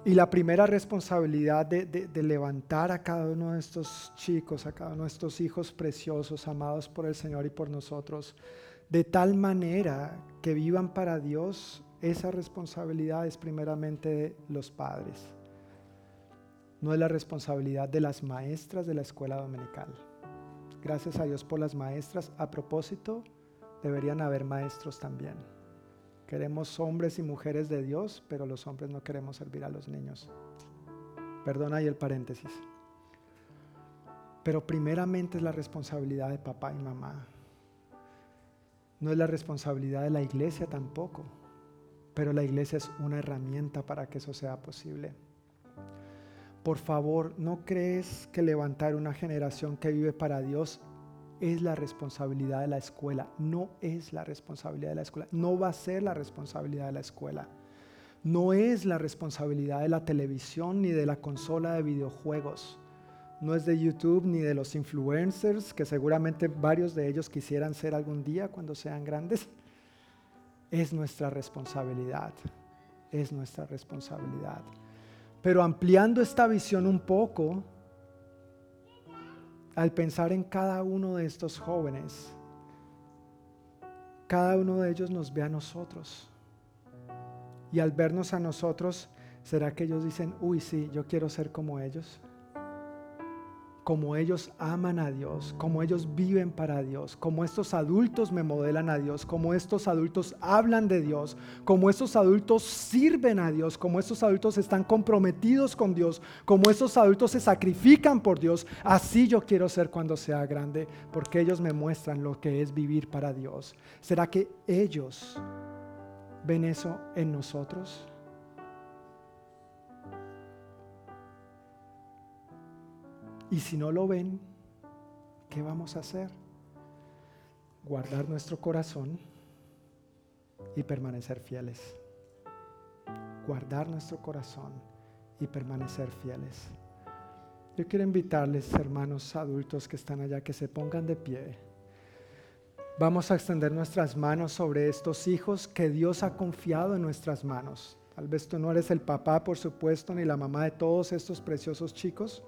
Y la primera responsabilidad de, levantar a cada uno de estos chicos, a cada uno de estos hijos preciosos, amados por el Señor y por nosotros, de tal manera que vivan para Dios, esa responsabilidad es primeramente de los padres. No es la responsabilidad de las maestras de la escuela dominical. Gracias a Dios por las maestras. A propósito, deberían haber maestros también. Queremos hombres y mujeres de Dios, pero los hombres no queremos servir a los niños. Perdona ahí el paréntesis. Pero primeramente es la responsabilidad de papá y mamá. No es la responsabilidad de la iglesia tampoco, pero la iglesia es una herramienta para que eso sea posible. Por favor, ¿no crees que levantar una generación que vive para Dios es la responsabilidad de la escuela? No es la responsabilidad de la escuela. No va a ser la responsabilidad de la escuela. No es la responsabilidad de la televisión ni de la consola de videojuegos. No es de YouTube ni de los influencers, que seguramente varios de ellos quisieran ser algún día cuando sean grandes. Es nuestra responsabilidad. Es nuestra responsabilidad. Pero ampliando esta visión un poco, al pensar en cada uno de estos jóvenes, cada uno de ellos nos ve a nosotros. Y al vernos a nosotros, ¿será que ellos dicen, uy, sí, yo quiero ser como ellos? Como ellos aman a Dios, como ellos viven para Dios, como estos adultos me modelan a Dios, como estos adultos hablan de Dios, como estos adultos sirven a Dios, como estos adultos están comprometidos con Dios, como estos adultos se sacrifican por Dios. Así yo quiero ser cuando sea grande, porque ellos me muestran lo que es vivir para Dios. ¿Será que ellos ven eso en nosotros? Y si no lo ven, ¿qué vamos a hacer? Guardar nuestro corazón y permanecer fieles. Guardar nuestro corazón y permanecer fieles. Yo quiero invitarles, hermanos adultos que están allá, que se pongan de pie. Vamos a extender nuestras manos sobre estos hijos que Dios ha confiado en nuestras manos. Tal vez tú no eres el papá, por supuesto, ni la mamá de todos estos preciosos chicos,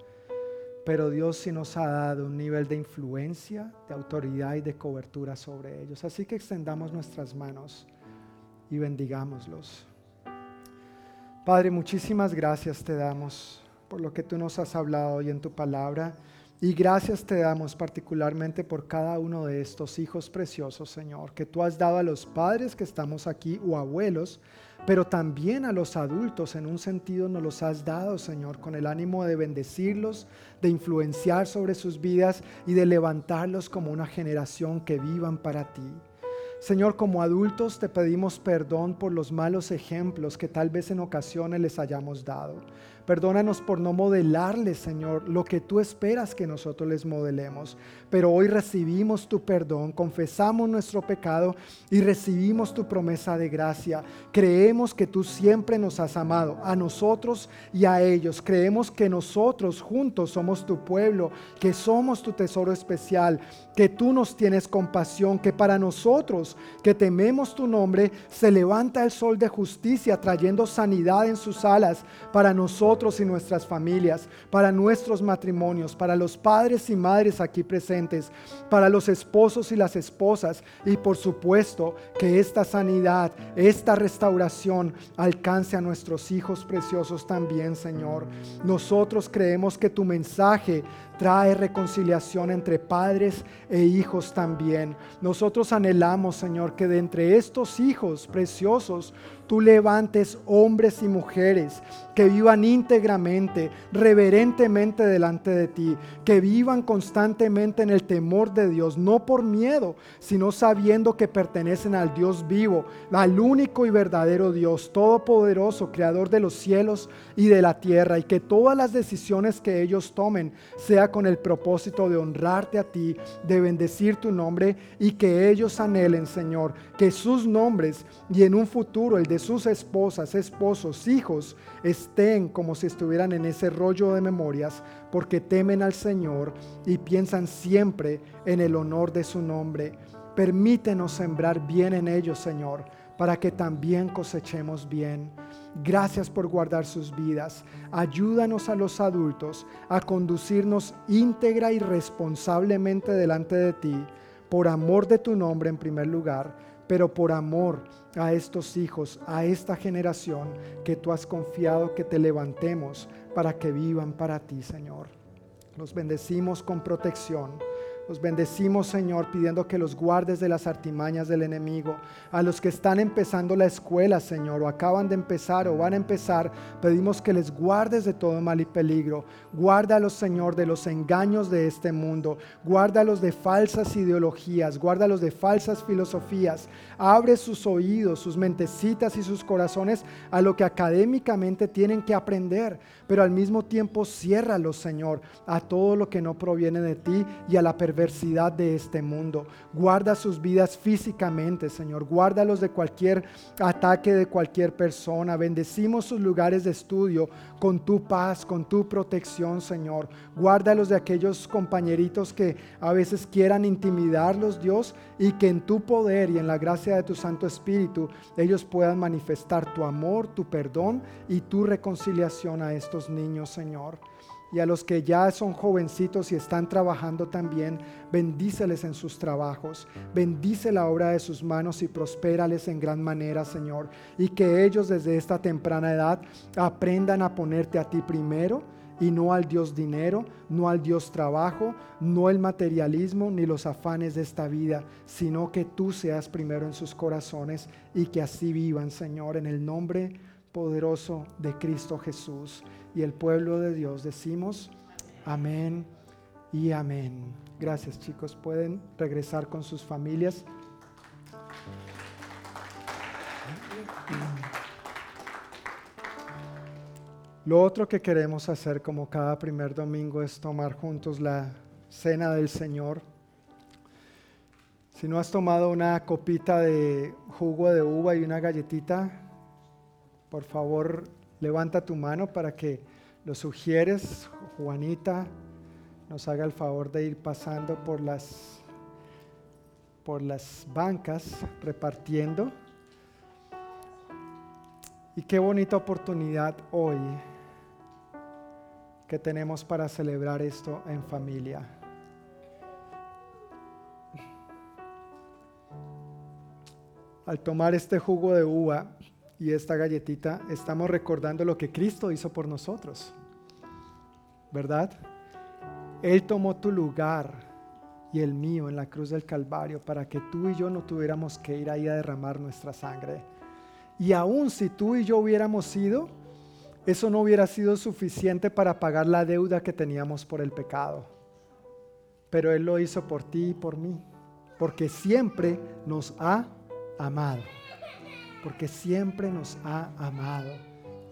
pero Dios sí nos ha dado un nivel de influencia, de autoridad y de cobertura sobre ellos. Así que extendamos nuestras manos y bendigámoslos. Padre, muchísimas gracias te damos por lo que tú nos has hablado hoy en tu palabra. Y gracias te damos particularmente por cada uno de estos hijos preciosos, Señor, que tú has dado a los padres que estamos aquí o abuelos, pero también a los adultos en un sentido nos los has dado, Señor, con el ánimo de bendecirlos, de influenciar sobre sus vidas y de levantarlos como una generación que vivan para ti. Señor, como adultos te pedimos perdón por los malos ejemplos que tal vez en ocasiones les hayamos dado. Perdónanos por no modelarles, Señor, lo que tú esperas que nosotros les modelemos. Pero hoy recibimos tu perdón, confesamos nuestro pecado y recibimos tu promesa de gracia. Creemos que tú siempre nos has amado, a nosotros y a ellos. Creemos que nosotros juntos somos tu pueblo, que somos tu tesoro especial, que tú nos tienes compasión, que para nosotros que tememos tu nombre, se levanta el sol de justicia trayendo sanidad en sus alas para nosotros y nuestras familias, para nuestros matrimonios, para los padres y madres aquí presentes, para los esposos y las esposas y por supuesto que esta sanidad, esta restauración alcance a nuestros hijos preciosos también, Señor. Nosotros creemos que tu mensaje trae reconciliación entre padres e hijos también. Nosotros anhelamos, Señor, que de entre estos hijos preciosos tú levantes hombres y mujeres que vivan íntegramente, reverentemente delante de ti, que vivan constantemente en el temor de Dios, no por miedo, sino sabiendo que pertenecen al Dios vivo, al único y verdadero Dios, todopoderoso, creador de los cielos y de la tierra, y que todas las decisiones que ellos tomen sea con el propósito de honrarte a ti, de bendecir tu nombre y que ellos anhelen, Señor, que sus nombres y en un futuro el de sus esposas, esposos, hijos estén como si estuvieran en ese rollo de memorias, porque temen al Señor y piensan siempre en el honor de su nombre. Permítenos sembrar bien en ellos, Señor, para que también cosechemos bien. Gracias por guardar sus vidas. Ayúdanos a los adultos a conducirnos íntegra y responsablemente delante de ti, por amor de tu nombre en primer lugar, pero por amor a estos hijos, a esta generación que tú has confiado que te levantemos para que vivan para ti, Señor. Los bendecimos con protección los bendecimos, Señor, pidiendo que los guardes de las artimañas del enemigo. A los que están empezando la escuela, Señor, o acaban de empezar o van a empezar, pedimos que les guardes de todo mal y peligro. Guárdalos, Señor, de los engaños de este mundo. Guárdalos de falsas ideologías. Guárdalos de falsas filosofías. Abre sus oídos, sus mentecitas y sus corazones a lo que académicamente tienen que aprender. Pero al mismo tiempo, ciérralos, Señor, a todo lo que no proviene de ti y a la perversidad de este mundo. Guarda sus vidas físicamente, Señor. Guárdalos de cualquier ataque de cualquier persona. Bendecimos sus lugares de estudio con tu paz, con tu protección, Señor. Guárdalos de aquellos compañeritos que a veces quieran intimidarlos, Dios, y que en tu poder y en la gracia de tu Santo Espíritu ellos puedan manifestar tu amor, tu perdón y tu reconciliación a estos niños, Señor. Y a los que ya son jovencitos y están trabajando también, bendíceles en sus trabajos, bendice la obra de sus manos y prospérales en gran manera, Señor, y que ellos desde esta temprana edad aprendan a ponerte a ti primero y no al Dios dinero, no al Dios trabajo, no el materialismo ni los afanes de esta vida, sino que tú seas primero en sus corazones y que así vivan, Señor, en el nombre poderoso de Cristo Jesús y el pueblo de Dios decimos amén y amén. Gracias chicos, pueden regresar con sus familias. Lo otro que queremos hacer como cada primer domingo es tomar juntos la cena del Señor. Si no has tomado una copita de jugo de uva y una galletita, por favor Levanta tu mano para que lo sugieres. Juanita nos haga el favor de ir pasando por las, por las bancas repartiendo. Y qué bonita oportunidad hoy que tenemos para celebrar esto en familia. Al tomar este jugo de uva, y esta galletita, estamos recordando lo que Cristo hizo por nosotros. ¿Verdad? Él tomó tu lugar y el mío en la cruz del Calvario para que tú y yo no tuviéramos que ir ahí a derramar nuestra sangre. Y aun si tú y yo hubiéramos ido, eso no hubiera sido suficiente para pagar la deuda que teníamos por el pecado. Pero Él lo hizo por ti y por mí, porque siempre nos ha amado, porque siempre nos ha amado.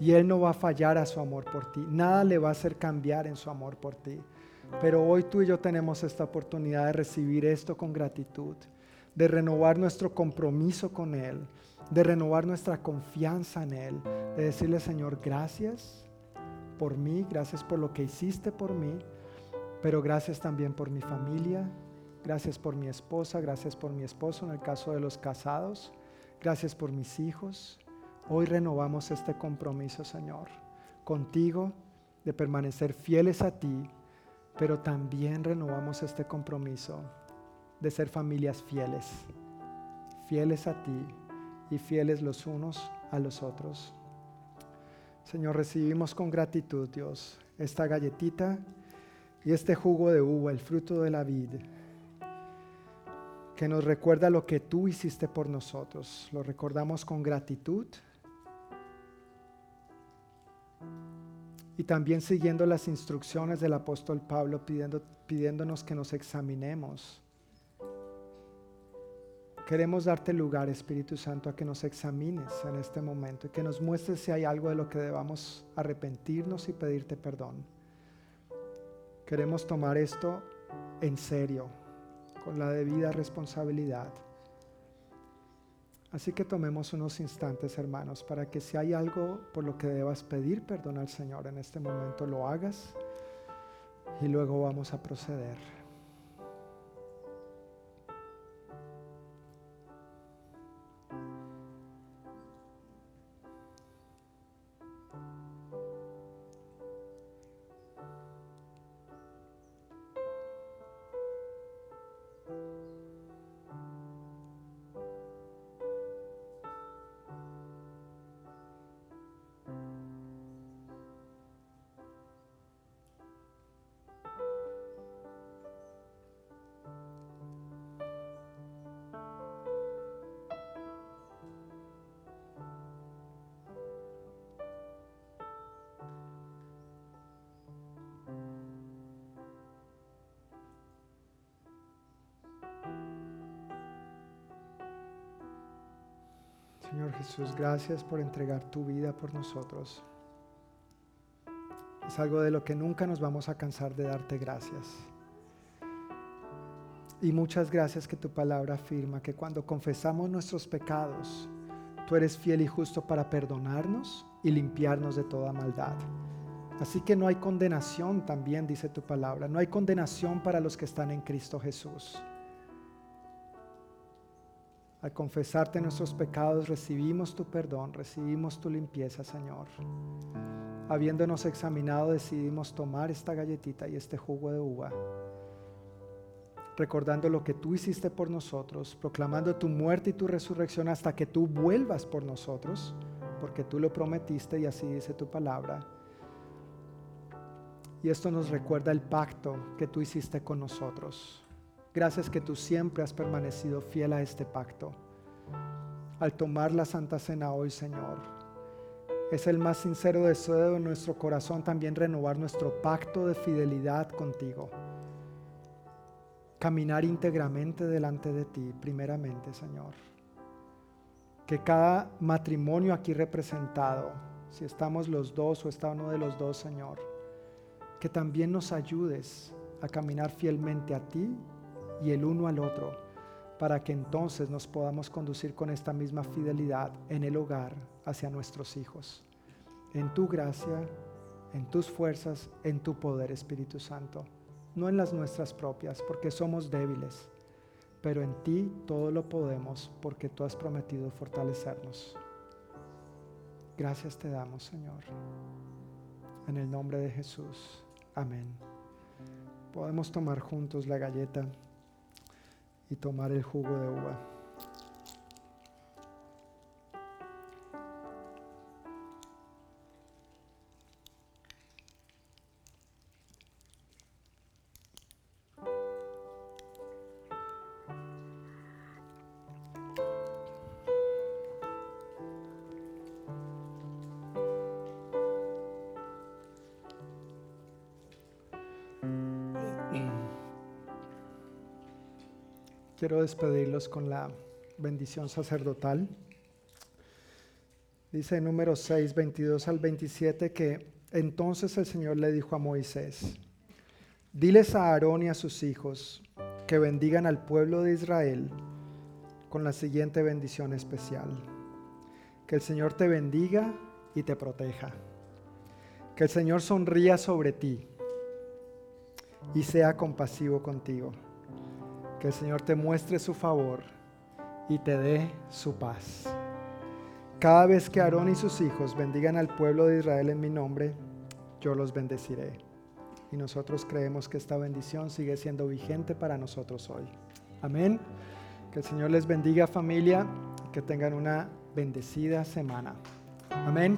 Y Él no va a fallar a su amor por ti, nada le va a hacer cambiar en su amor por ti. Pero hoy tú y yo tenemos esta oportunidad de recibir esto con gratitud, de renovar nuestro compromiso con Él, de renovar nuestra confianza en Él, de decirle, Señor, gracias por mí, gracias por lo que hiciste por mí, pero gracias también por mi familia, gracias por mi esposa, gracias por mi esposo en el caso de los casados, gracias por mis hijos. Hoy renovamos este compromiso, Señor, contigo, de permanecer fieles a ti, pero también renovamos este compromiso de ser familias fieles, fieles a ti y fieles los unos a los otros. Señor, recibimos con gratitud, Dios, esta galletita y este jugo de uva, el fruto de la vid, que nos recuerda lo que tú hiciste por nosotros. Lo recordamos con gratitud y también siguiendo las instrucciones del apóstol Pablo, pidiéndonos que nos examinemos Queremos darte lugar, Espíritu Santo, a que nos examines en este momento y que nos muestres si hay algo de lo que debamos arrepentirnos y pedirte perdón. Queremos tomar esto en serio, con la debida responsabilidad. Así que tomemos unos instantes, hermanos, para que si hay algo por lo que debas pedir perdón al Señor en este momento, lo hagas y luego vamos a proceder. Señor Jesús, gracias por entregar tu vida por nosotros. Es algo de lo que nunca nos vamos a cansar de darte gracias. Y muchas gracias que tu palabra afirma que cuando confesamos nuestros pecados, tú eres fiel y justo para perdonarnos y limpiarnos de toda maldad. Así que no hay condenación también, dice tu palabra. No hay condenación para los que están en Cristo Jesús. Al confesarte nuestros pecados, recibimos tu perdón, recibimos tu limpieza, Señor. Habiéndonos examinado, decidimos tomar esta galletita y este jugo de uva, recordando lo que tú hiciste por nosotros, proclamando tu muerte y tu resurrección hasta que tú vuelvas por nosotros, porque tú lo prometiste y así dice tu palabra. Y esto nos recuerda el pacto que tú hiciste con nosotros Gracias que tú siempre has permanecido fiel a este pacto. Al tomar la Santa Cena hoy, Señor, es el más sincero deseo de nuestro corazón también renovar nuestro pacto de fidelidad contigo. Caminar íntegramente delante de ti, primeramente, Señor. Que cada matrimonio aquí representado, si estamos los dos o está uno de los dos, Señor, que también nos ayudes a caminar fielmente a ti y el uno al otro, para que entonces nos podamos conducir con esta misma fidelidad en el hogar hacia nuestros hijos. En tu gracia, en tus fuerzas, en tu poder, Espíritu Santo. No en las nuestras propias, porque somos débiles, pero en ti todo lo podemos, porque tú has prometido fortalecernos. Gracias te damos, Señor. En el nombre de Jesús. Amén. Podemos tomar juntos la galleta y tomar el jugo de uva. Despedirlos con la bendición sacerdotal. Dice número 6, 22 al 27 que entonces el Señor le dijo a Moisés, diles a Aarón y a sus hijos que bendigan al pueblo de Israel con la siguiente bendición especial. Que el Señor te bendiga y te proteja. Que el Señor sonría sobre ti y sea compasivo contigo. Que el Señor te muestre su favor y te dé su paz. Cada vez que Aarón y sus hijos bendigan al pueblo de Israel en mi nombre, yo los bendeciré. Y nosotros creemos que esta bendición sigue siendo vigente para nosotros hoy. Amén. Que el Señor les bendiga familia, que tengan una bendecida semana. Amén.